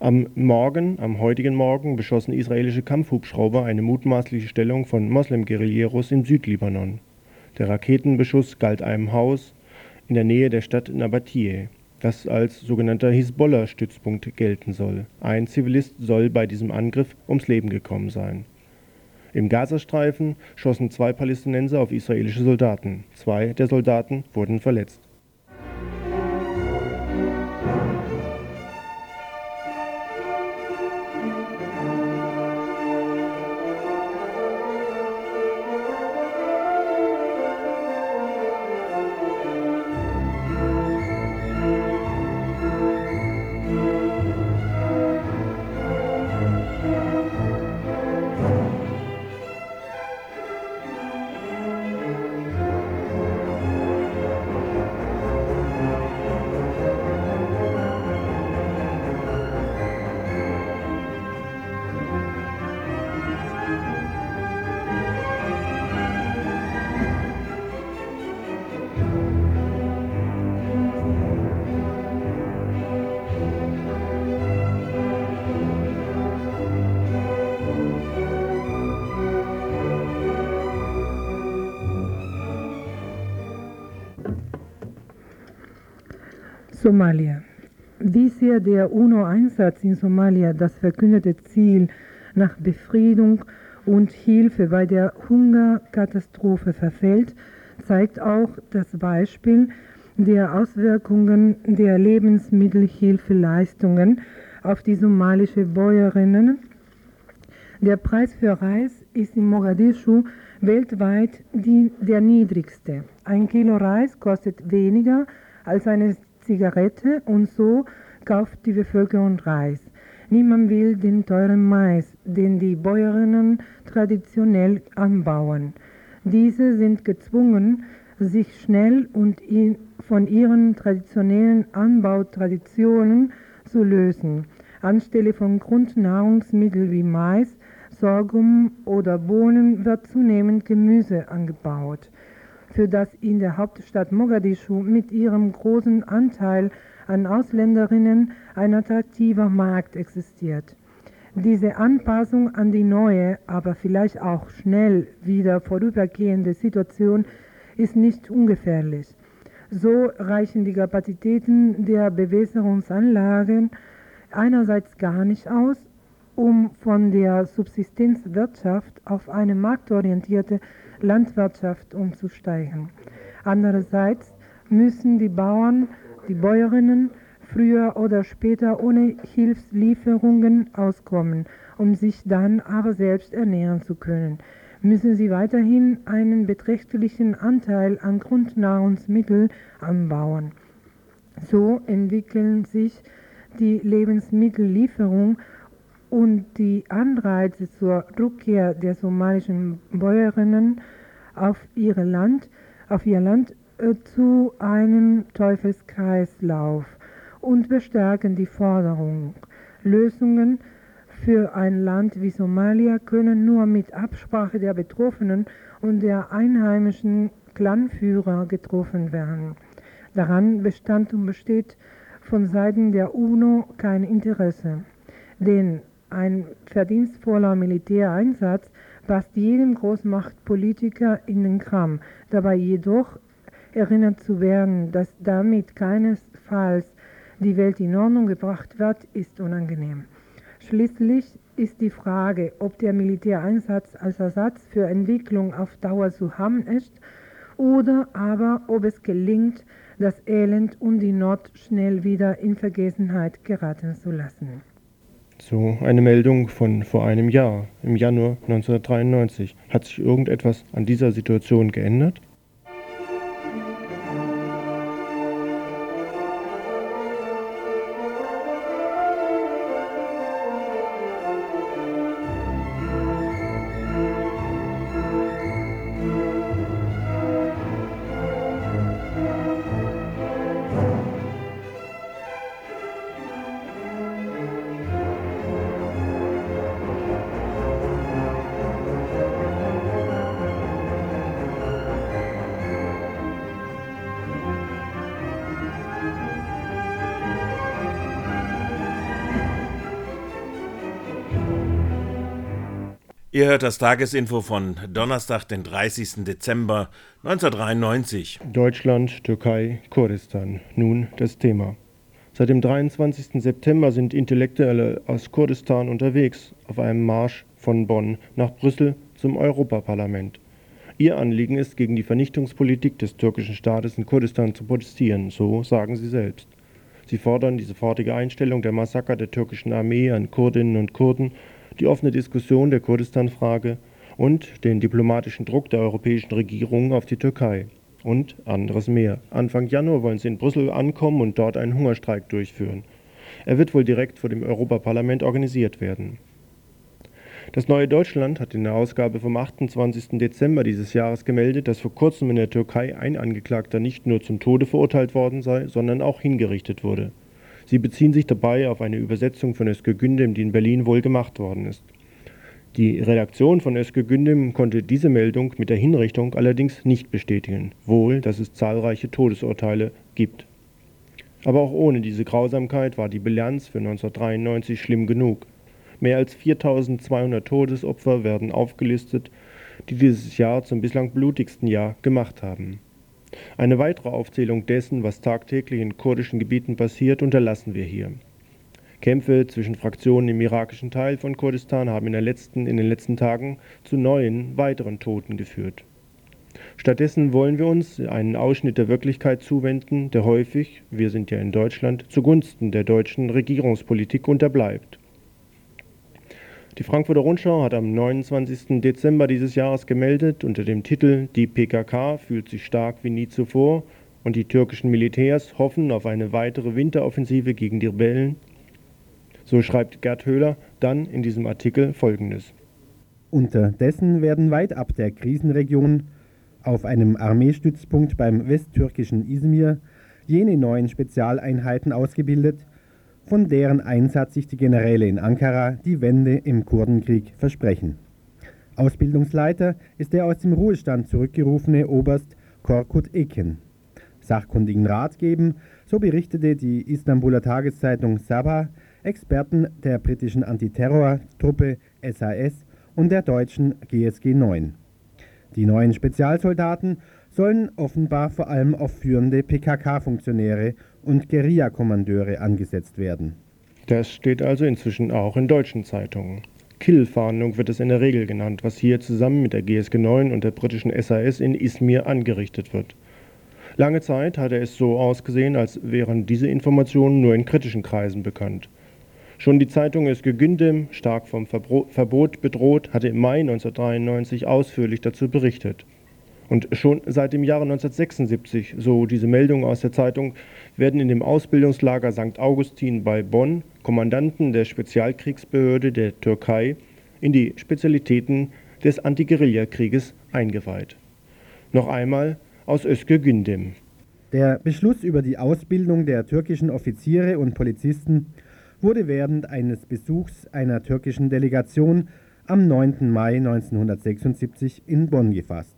Am Morgen, am heutigen Morgen, beschossen israelische Kampfhubschrauber eine mutmaßliche Stellung von Moslem-Guerilleros im Südlibanon. Der Raketenbeschuss galt einem Haus, in der Nähe der Stadt Nabatie, das als sogenannter Hisbollah-Stützpunkt gelten soll. Ein Zivilist soll bei diesem Angriff ums Leben gekommen sein. Im Gazastreifen schossen zwei Palästinenser auf israelische Soldaten. Zwei der Soldaten wurden verletzt. Somalia. Wie sehr der UNO-Einsatz in Somalia das verkündete Ziel nach Befriedung und Hilfe bei der Hungerkatastrophe verfällt, zeigt auch das Beispiel der Auswirkungen der Lebensmittelhilfeleistungen auf die somalische Bäuerinnen. Der Preis für Reis ist in Mogadischu weltweit die, der niedrigste. Ein Kilo Reis kostet weniger als eine Zigarette und so kauft die Bevölkerung Reis. Niemand will den teuren Mais, den die Bäuerinnen traditionell anbauen. Diese sind gezwungen, sich schnell und von ihren traditionellen Anbautraditionen zu lösen. Anstelle von Grundnahrungsmitteln wie Mais, Sorghum oder Bohnen wird zunehmend Gemüse angebaut. Für das in der Hauptstadt Mogadischu mit ihrem großen Anteil an Ausländerinnen ein attraktiver Markt existiert. Diese Anpassung an die neue, aber vielleicht auch schnell wieder vorübergehende Situation ist nicht ungefährlich. So reichen die Kapazitäten der Bewässerungsanlagen einerseits gar nicht aus, um von der Subsistenzwirtschaft auf eine marktorientierte Landwirtschaft umzusteigen. Andererseits müssen die Bauern, die Bäuerinnen früher oder später ohne Hilfslieferungen auskommen, um sich dann aber selbst ernähren zu können. Müssen sie weiterhin einen beträchtlichen Anteil an Grundnahrungsmitteln anbauen. So entwickeln sich die Lebensmittellieferung und die Anreize zur Rückkehr der somalischen Bäuerinnen auf, ihre Land, auf ihr Land äh, zu einem Teufelskreislauf und bestärken die Forderung. Lösungen für ein Land wie Somalia können nur mit Absprache der Betroffenen und der einheimischen Clanführer getroffen werden. Daran bestand und besteht von Seiten der UNO kein Interesse. Denn ein verdienstvoller Militäreinsatz passt jedem Großmachtpolitiker in den Kram. Dabei jedoch erinnert zu werden, dass damit keinesfalls die Welt in Ordnung gebracht wird, ist unangenehm. Schließlich ist die Frage, ob der Militäreinsatz als Ersatz für Entwicklung auf Dauer zu haben ist oder aber ob es gelingt, das Elend und die Not schnell wieder in Vergessenheit geraten zu lassen. So eine Meldung von vor einem Jahr, im Januar 1993. Hat sich irgendetwas an dieser Situation geändert? Ihr hört das Tagesinfo von Donnerstag, den 30. Dezember 1993. Deutschland, Türkei, Kurdistan. Nun das Thema. Seit dem 23. September sind Intellektuelle aus Kurdistan unterwegs auf einem Marsch von Bonn nach Brüssel zum Europaparlament. Ihr Anliegen ist, gegen die Vernichtungspolitik des türkischen Staates in Kurdistan zu protestieren, so sagen sie selbst. Sie fordern die sofortige Einstellung der Massaker der türkischen Armee an Kurdinnen und Kurden die offene Diskussion der Kurdistan-Frage und den diplomatischen Druck der europäischen Regierungen auf die Türkei und anderes mehr. Anfang Januar wollen sie in Brüssel ankommen und dort einen Hungerstreik durchführen. Er wird wohl direkt vor dem Europaparlament organisiert werden. Das Neue Deutschland hat in der Ausgabe vom 28. Dezember dieses Jahres gemeldet, dass vor kurzem in der Türkei ein Angeklagter nicht nur zum Tode verurteilt worden sei, sondern auch hingerichtet wurde. Sie beziehen sich dabei auf eine Übersetzung von Özgür Gündem, die in Berlin wohl gemacht worden ist. Die Redaktion von Özgür Gündem konnte diese Meldung mit der Hinrichtung allerdings nicht bestätigen, wohl, dass es zahlreiche Todesurteile gibt. Aber auch ohne diese Grausamkeit war die Bilanz für 1993 schlimm genug. Mehr als 4200 Todesopfer werden aufgelistet, die dieses Jahr zum bislang blutigsten Jahr gemacht haben. Eine weitere Aufzählung dessen, was tagtäglich in kurdischen Gebieten passiert, unterlassen wir hier. Kämpfe zwischen Fraktionen im irakischen Teil von Kurdistan haben in, letzten, in den letzten Tagen zu neuen, weiteren Toten geführt. Stattdessen wollen wir uns einen Ausschnitt der Wirklichkeit zuwenden, der häufig, wir sind ja in Deutschland, zugunsten der deutschen Regierungspolitik unterbleibt. Die Frankfurter Rundschau hat am 29. Dezember dieses Jahres gemeldet unter dem Titel Die PKK fühlt sich stark wie nie zuvor und die türkischen Militärs hoffen auf eine weitere Winteroffensive gegen die Rebellen. So schreibt Gerd Höhler dann in diesem Artikel Folgendes. Unterdessen werden weit ab der Krisenregion auf einem Armeestützpunkt beim westtürkischen Izmir jene neuen Spezialeinheiten ausgebildet, von deren Einsatz sich die Generäle in Ankara die Wende im Kurdenkrieg versprechen. Ausbildungsleiter ist der aus dem Ruhestand zurückgerufene Oberst Korkut Eken. Sachkundigen Rat geben, so berichtete die Istanbuler Tageszeitung Sabah, Experten der britischen Antiterror-Truppe SAS und der deutschen GSG 9. Die neuen Spezialsoldaten sollen offenbar vor allem auf führende PKK-Funktionäre und Guerilla-Kommandeure angesetzt werden. Das steht also inzwischen auch in deutschen Zeitungen. Kill-Fahndung wird es in der Regel genannt, was hier zusammen mit der GSG 9 und der britischen SAS in Izmir angerichtet wird. Lange Zeit hatte es so ausgesehen, als wären diese Informationen nur in kritischen Kreisen bekannt. Schon die Zeitung Özgür Gündem, stark vom Verbot bedroht, hatte im Mai 1993 ausführlich dazu berichtet. Und schon seit dem Jahre 1976, so diese Meldung aus der Zeitung, werden in dem Ausbildungslager St. Augustin bei Bonn Kommandanten der Spezialkriegsbehörde der Türkei in die Spezialitäten des Antiguerillakrieges eingeweiht. Noch einmal aus Özgür Gündem. Der Beschluss über die Ausbildung der türkischen Offiziere und Polizisten wurde während eines Besuchs einer türkischen Delegation am 9. Mai 1976 in Bonn gefasst.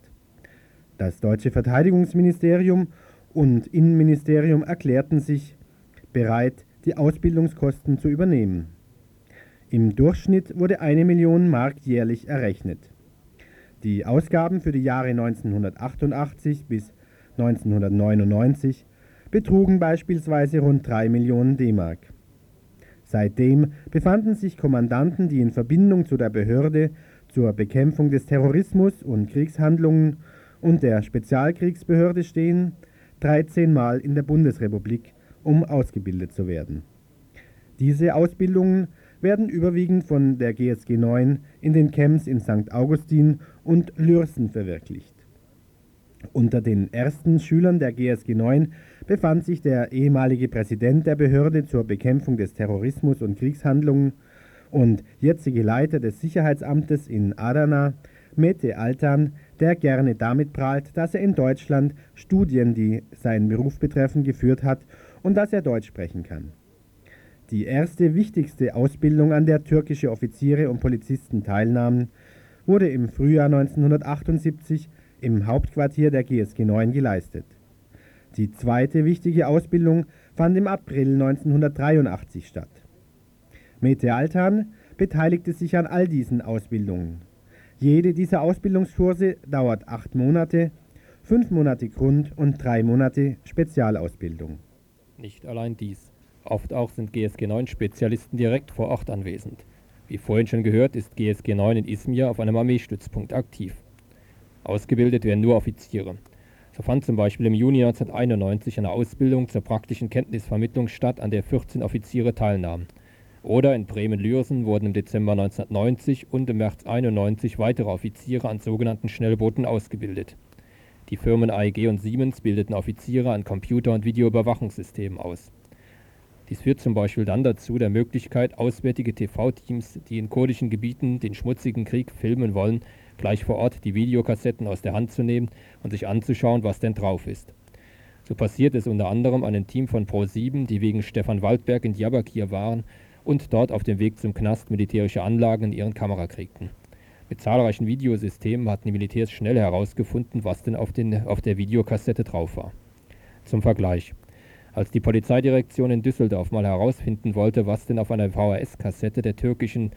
Das deutsche Verteidigungsministerium und Innenministerium erklärten sich bereit, die Ausbildungskosten zu übernehmen. Im Durchschnitt wurde eine Million Mark jährlich errechnet. Die Ausgaben für die Jahre 1988 bis 1999 betrugen beispielsweise rund 3 Millionen D-Mark. Seitdem befanden sich Kommandanten, die in Verbindung zu der Behörde zur Bekämpfung des Terrorismus und Kriegshandlungen und der Spezialkriegsbehörde stehen, 13 Mal in der Bundesrepublik, um ausgebildet zu werden. Diese Ausbildungen werden überwiegend von der GSG 9 in den Camps in St. Augustin und Lürsen verwirklicht. Unter den ersten Schülern der GSG 9 befand sich der ehemalige Präsident der Behörde zur Bekämpfung des Terrorismus und Kriegshandlungen und jetzige Leiter des Sicherheitsamtes in Adana, Mete Altan, der gerne damit prahlt, dass er in Deutschland Studien, die seinen Beruf betreffen, geführt hat und dass er Deutsch sprechen kann. Die erste wichtigste Ausbildung, an der türkische Offiziere und Polizisten teilnahmen, wurde im Frühjahr 1978 im Hauptquartier der GSG 9 geleistet. Die zweite wichtige Ausbildung fand im April 1983 statt. Mete Altan beteiligte sich an all diesen Ausbildungen. Jede dieser Ausbildungskurse dauert acht Monate, fünf Monate Grund- und drei Monate Spezialausbildung. Nicht allein dies. Oft auch sind GSG 9 Spezialisten direkt vor Ort anwesend. Wie vorhin schon gehört, ist GSG 9 in Izmir auf einem Armeestützpunkt aktiv. Ausgebildet werden nur Offiziere. So fand zum Beispiel im Juni 1991 eine Ausbildung zur praktischen Kenntnisvermittlung statt, an der 14 Offiziere teilnahmen. Oder in Bremen-Lürsen wurden im Dezember 1990 und im März 1991 weitere Offiziere an sogenannten Schnellbooten ausgebildet. Die Firmen AEG und Siemens bildeten Offiziere an Computer- und Videoüberwachungssystemen aus. Dies führt zum Beispiel dann dazu, der Möglichkeit, auswärtige TV-Teams, die in kurdischen Gebieten den schmutzigen Krieg filmen wollen, gleich vor Ort die Videokassetten aus der Hand zu nehmen und sich anzuschauen, was denn drauf ist. So passiert es unter anderem einem Team von Pro7, die wegen Stefan Waldberg in Diyarbakir waren und dort auf dem Weg zum Knast militärische Anlagen in ihren Kamera kriegten. Mit zahlreichen Videosystemen hatten die Militärs schnell herausgefunden, was denn auf, den, auf der Videokassette drauf war. Zum Vergleich. Als die Polizeidirektion in Düsseldorf mal herausfinden wollte, was denn auf einer VHS-Kassette des türkischen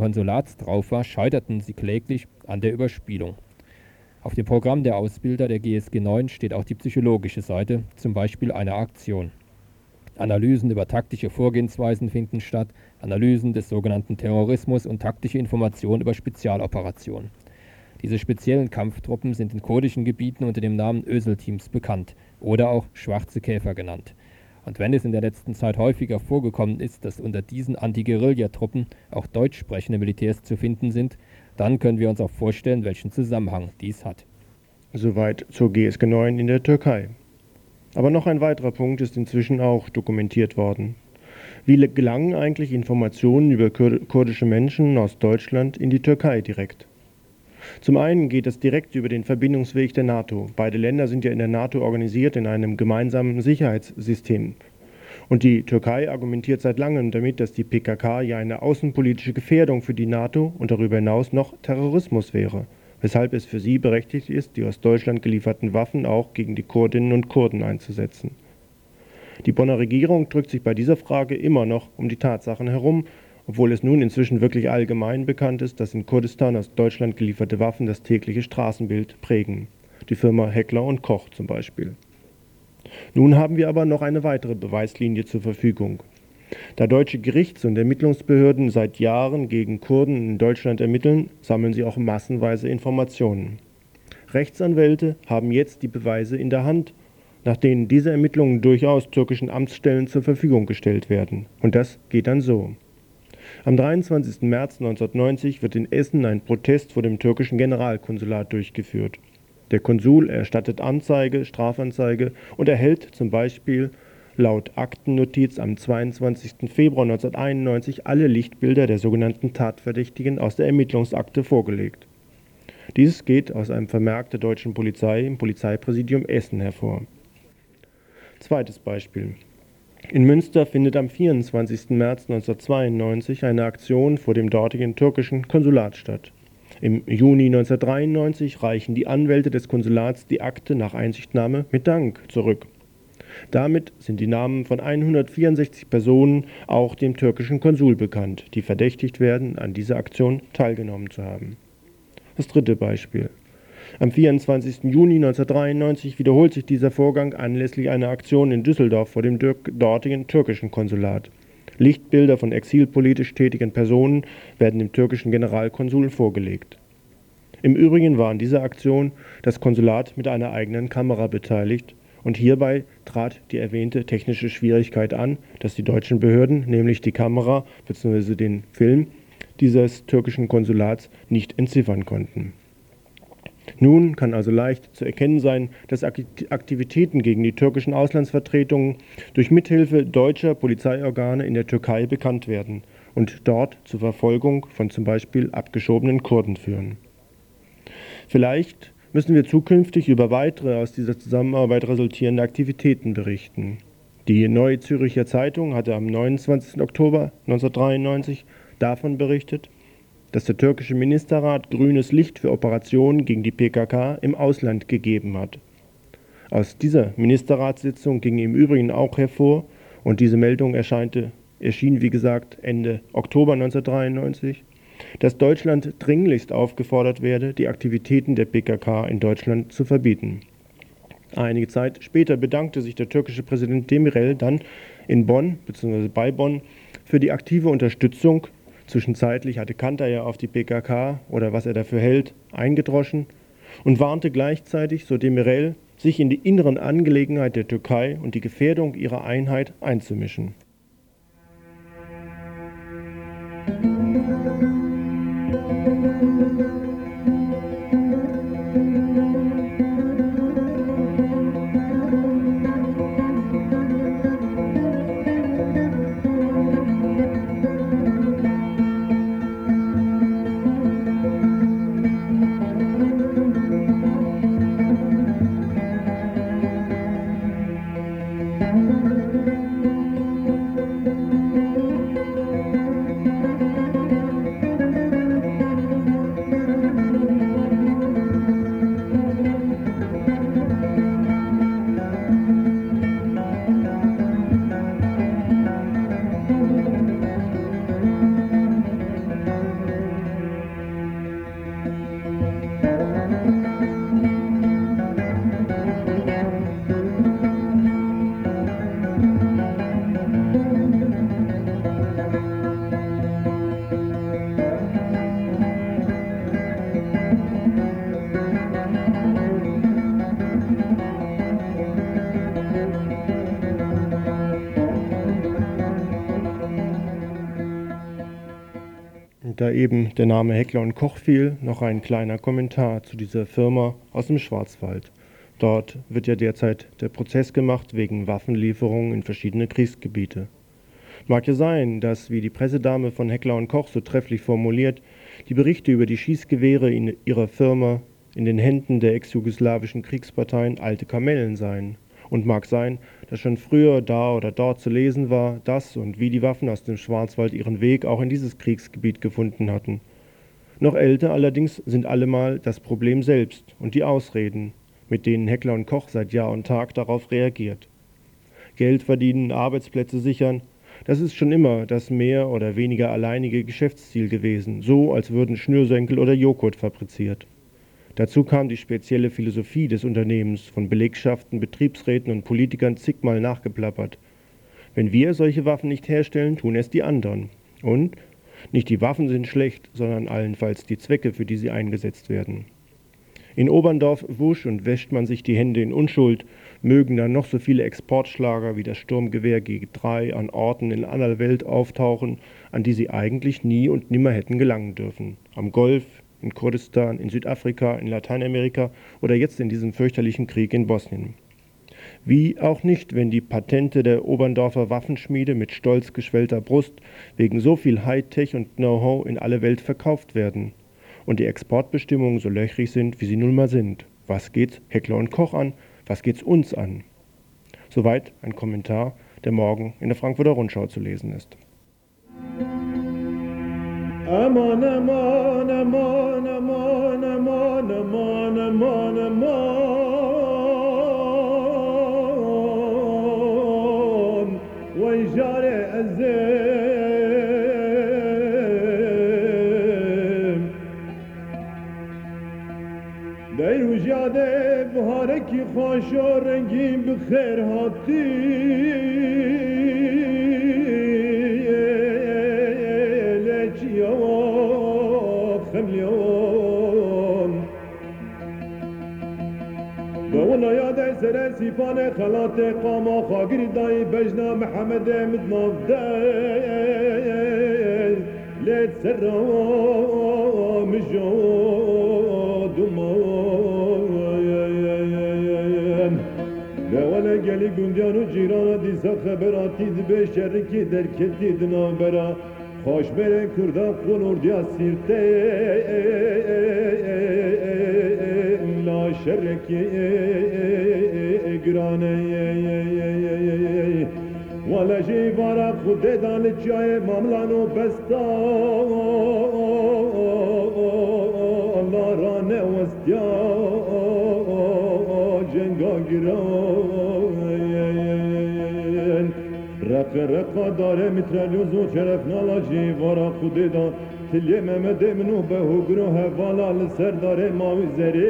Konsulats drauf war, scheiterten sie kläglich an der Überspielung. Auf dem Programm der Ausbilder der GSG 9 steht auch die psychologische Seite, zum Beispiel einer Aktion. Analysen über taktische Vorgehensweisen finden statt, Analysen des sogenannten Terrorismus und taktische Informationen über Spezialoperationen. Diese speziellen Kampftruppen sind in kurdischen Gebieten unter dem Namen Öselteams bekannt oder auch Schwarze Käfer genannt. Und wenn es in der letzten Zeit häufiger vorgekommen ist, dass unter diesen Anti-Guerilla-Truppen auch deutsch sprechende Militärs zu finden sind, dann können wir uns auch vorstellen, welchen Zusammenhang dies hat. Soweit zur GSG 9 in der Türkei. Aber noch ein weiterer Punkt ist inzwischen auch dokumentiert worden. Wie gelangen eigentlich Informationen über kurdische Menschen aus Deutschland in die Türkei direkt? Zum einen geht es direkt über den Verbindungsweg der NATO. Beide Länder sind ja in der NATO organisiert in einem gemeinsamen Sicherheitssystem. Und die Türkei argumentiert seit langem damit, dass die PKK ja eine außenpolitische Gefährdung für die NATO und darüber hinaus noch Terrorismus wäre, weshalb es für sie berechtigt ist, die aus Deutschland gelieferten Waffen auch gegen die Kurdinnen und Kurden einzusetzen. Die Bonner Regierung drückt sich bei dieser Frage immer noch um die Tatsachen herum, obwohl es nun inzwischen wirklich allgemein bekannt ist, dass in Kurdistan aus Deutschland gelieferte Waffen das tägliche Straßenbild prägen. Die Firma Heckler und Koch zum Beispiel. Nun haben wir aber noch eine weitere Beweislinie zur Verfügung. Da deutsche Gerichts- und Ermittlungsbehörden seit Jahren gegen Kurden in Deutschland ermitteln, sammeln sie auch massenweise Informationen. Rechtsanwälte haben jetzt die Beweise in der Hand, nach denen diese Ermittlungen durchaus türkischen Amtsstellen zur Verfügung gestellt werden. Und das geht dann so. Am 23. März 1990 wird in Essen ein Protest vor dem türkischen Generalkonsulat durchgeführt. Der Konsul erstattet Anzeige, Strafanzeige und erhält zum Beispiel laut Aktennotiz am 22. Februar 1991 alle Lichtbilder der sogenannten Tatverdächtigen aus der Ermittlungsakte vorgelegt. Dieses geht aus einem Vermerk der deutschen Polizei im Polizeipräsidium Essen hervor. Zweites Beispiel. In Münster findet am 24. März 1992 eine Aktion vor dem dortigen türkischen Konsulat statt. Im Juni 1993 reichen die Anwälte des Konsulats die Akte nach Einsichtnahme mit Dank zurück. Damit sind die Namen von 164 Personen auch dem türkischen Konsul bekannt, die verdächtigt werden, an dieser Aktion teilgenommen zu haben. Das dritte Beispiel. Am 24. Juni 1993 wiederholt sich dieser Vorgang anlässlich einer Aktion in Düsseldorf vor dem dortigen türkischen Konsulat. Lichtbilder von exilpolitisch tätigen Personen werden dem türkischen Generalkonsul vorgelegt. Im Übrigen war an dieser Aktion das Konsulat mit einer eigenen Kamera beteiligt und hierbei trat die erwähnte technische Schwierigkeit an, dass die deutschen Behörden nämlich die Kamera bzw. den Film dieses türkischen Konsulats nicht entziffern konnten. Nun kann also leicht zu erkennen sein, dass Aktivitäten gegen die türkischen Auslandsvertretungen durch Mithilfe deutscher Polizeiorgane in der Türkei bekannt werden und dort zur Verfolgung von zum Beispiel abgeschobenen Kurden führen. Vielleicht müssen wir zukünftig über weitere aus dieser Zusammenarbeit resultierende Aktivitäten berichten. Die Neue Züricher Zeitung hatte am 29. Oktober 1993 davon berichtet, dass der türkische Ministerrat grünes Licht für Operationen gegen die PKK im Ausland gegeben hat. Aus dieser Ministerratssitzung ging im Übrigen auch hervor, und diese Meldung erscheinte, erschien wie gesagt Ende Oktober 1993, dass Deutschland dringlichst aufgefordert werde, die Aktivitäten der PKK in Deutschland zu verbieten. Einige Zeit später bedankte sich der türkische Präsident Demirel dann in Bonn bzw. bei Bonn für die aktive Unterstützung Zwischenzeitlich hatte Kanter ja auf die PKK oder was er dafür hält eingedroschen und warnte gleichzeitig, so Demirel, sich in die inneren Angelegenheiten der Türkei und die Gefährdung ihrer Einheit einzumischen. Der Name Heckler und Koch fiel, noch ein kleiner Kommentar zu dieser Firma aus dem Schwarzwald. Dort wird ja derzeit der Prozess gemacht wegen Waffenlieferungen in verschiedene Kriegsgebiete. Mag ja sein, dass, wie die Pressedame von Heckler und Koch so trefflich formuliert, die Berichte über die Schießgewehre in ihrer Firma in den Händen der ex-jugoslawischen Kriegsparteien alte Kamellen seien. Und mag sein, dass schon früher da oder dort zu lesen war, dass und wie die Waffen aus dem Schwarzwald ihren Weg auch in dieses Kriegsgebiet gefunden hatten. Noch älter allerdings sind allemal das Problem selbst und die Ausreden, mit denen Heckler und Koch seit Jahr und Tag darauf reagiert. Geld verdienen, Arbeitsplätze sichern, das ist schon immer das mehr oder weniger alleinige Geschäftsziel gewesen, so als würden Schnürsenkel oder Joghurt fabriziert. Dazu kam die spezielle Philosophie des Unternehmens, von Belegschaften, Betriebsräten und Politikern zigmal nachgeplappert. Wenn wir solche Waffen nicht herstellen, tun es die anderen. Und nicht die Waffen sind schlecht, sondern allenfalls die Zwecke, für die sie eingesetzt werden. In Oberndorf wusch und wäscht man sich die Hände in Unschuld, mögen dann noch so viele Exportschlager wie das Sturmgewehr G3 an Orten in aller Welt auftauchen, an die sie eigentlich nie und nimmer hätten gelangen dürfen. Am Golf, in Kurdistan, in Südafrika, in Lateinamerika oder jetzt in diesem fürchterlichen Krieg in Bosnien. Wie auch nicht, wenn die Patente der Oberndorfer Waffenschmiede mit stolz geschwellter Brust wegen so viel Hightech und Know-how in alle Welt verkauft werden und die Exportbestimmungen so löchrig sind, wie sie nun mal sind. Was geht's Heckler und Koch an? Was geht's uns an? Soweit ein Kommentar, der morgen in der Frankfurter Rundschau zu lesen ist. Aman, aman, aman, aman, aman, aman, aman, aman. کی خوش و رنگیم به خیر هاتی. سیفان خلات قام خاگیر دای بجنا محمد مد مزدای لیت سر و evvele geli gündyanı cirana dizak haber atid beşeri ki derk etti navbera Haşmere kurda konur diya sirte La şerreki girane Valla jivara kude dalı çaye mamlano besta Allah rane vestya cenga girane فرق داره مترلوز و چرف نالاجی وارا خودی دا تلیه ممد منو به گروه والا لسر داره ماوی زری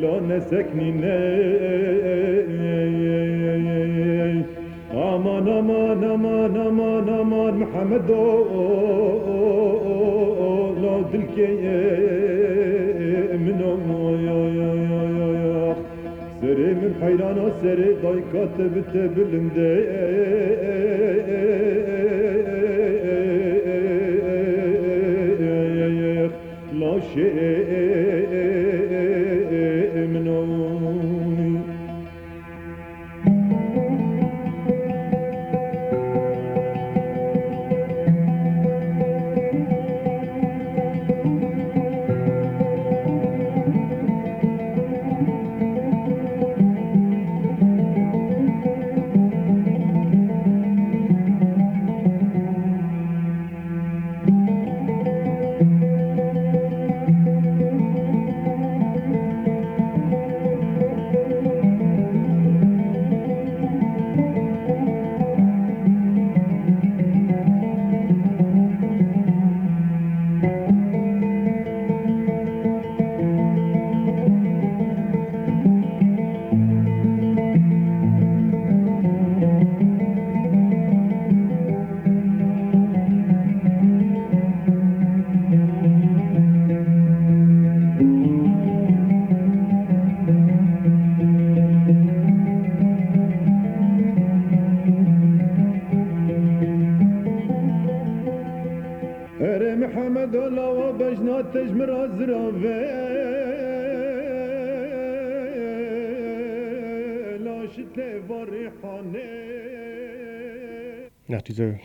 لا نسکنی نه aman aman aman aman aman Muhammed o lo dilke min o yo yo yo Serimin hayrana seri dayka tebi tebilimde La şey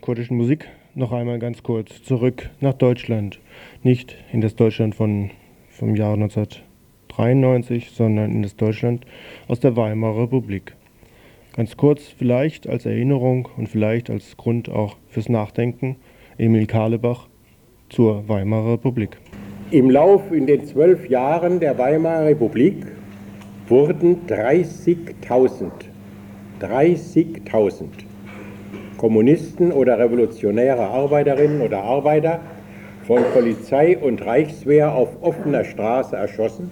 kurdischen Musik noch einmal ganz kurz zurück nach Deutschland. Nicht in das Deutschland von, vom Jahr 1993, sondern in das Deutschland aus der Weimarer Republik. Ganz kurz vielleicht als Erinnerung und vielleicht als Grund auch fürs Nachdenken Emil Karlebach zur Weimarer Republik. Im Lauf in den zwölf Jahren der Weimarer Republik wurden 30.000 30.000 Kommunisten oder revolutionäre Arbeiterinnen oder Arbeiter von Polizei und Reichswehr auf offener Straße erschossen.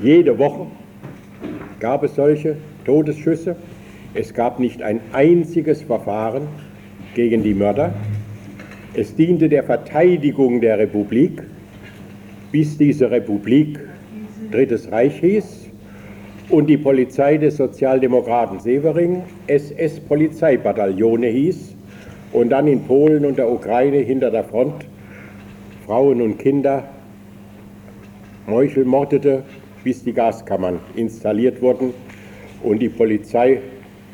Jede Woche gab es solche Todesschüsse. Es gab nicht ein einziges Verfahren gegen die Mörder. Es diente der Verteidigung der Republik, bis diese Republik Drittes Reich hieß und die Polizei des Sozialdemokraten Severing SS-Polizeibataillone hieß und dann in Polen und der Ukraine hinter der Front Frauen und Kinder meuchelmordete, bis die Gaskammern installiert wurden und die Polizei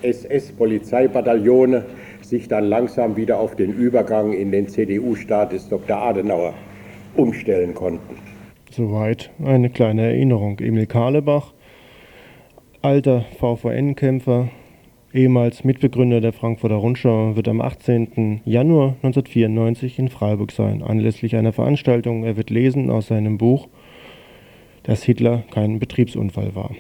SS-Polizeibataillone sich dann langsam wieder auf den Übergang in den CDU-Staat des Dr. Adenauer umstellen konnten. Soweit eine kleine Erinnerung. Emil Karlebach alter VVN-Kämpfer, ehemals Mitbegründer der Frankfurter Rundschau, wird am 18. Januar 1994 in Freiburg sein, anlässlich einer Veranstaltung. Er wird lesen aus seinem Buch, dass Hitler kein Betriebsunfall war.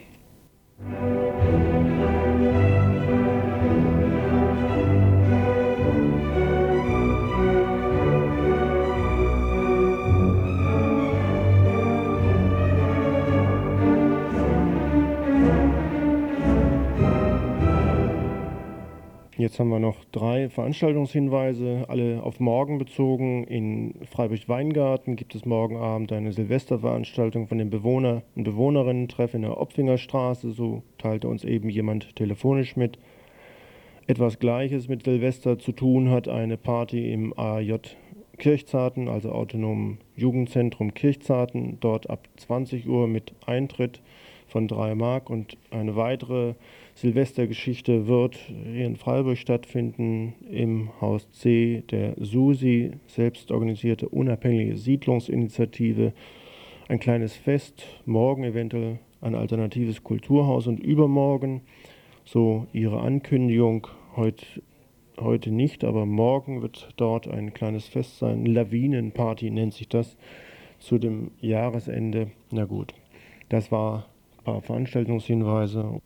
Jetzt haben wir noch drei Veranstaltungshinweise, alle auf morgen bezogen. In Freiburg-Weingarten gibt es morgen Abend eine Silvesterveranstaltung von den Bewohner und Bewohnerinnen-Treff in der Opfingerstraße. So teilte uns eben jemand telefonisch mit. Etwas Gleiches mit Silvester zu tun hat eine Party im AJ Kirchzarten, also autonomen Jugendzentrum Kirchzarten, dort ab 20 Uhr mit Eintritt von 3 Mark und eine weitere Silvestergeschichte wird hier in Freiburg stattfinden im Haus C der SUSI, selbstorganisierte unabhängige Siedlungsinitiative. Ein kleines Fest, morgen eventuell ein alternatives Kulturhaus und übermorgen, so ihre Ankündigung, heute, heute nicht, aber morgen wird dort ein kleines Fest sein. Lawinenparty nennt sich das zu dem Jahresende. Na gut, das war ein paar Veranstaltungshinweise.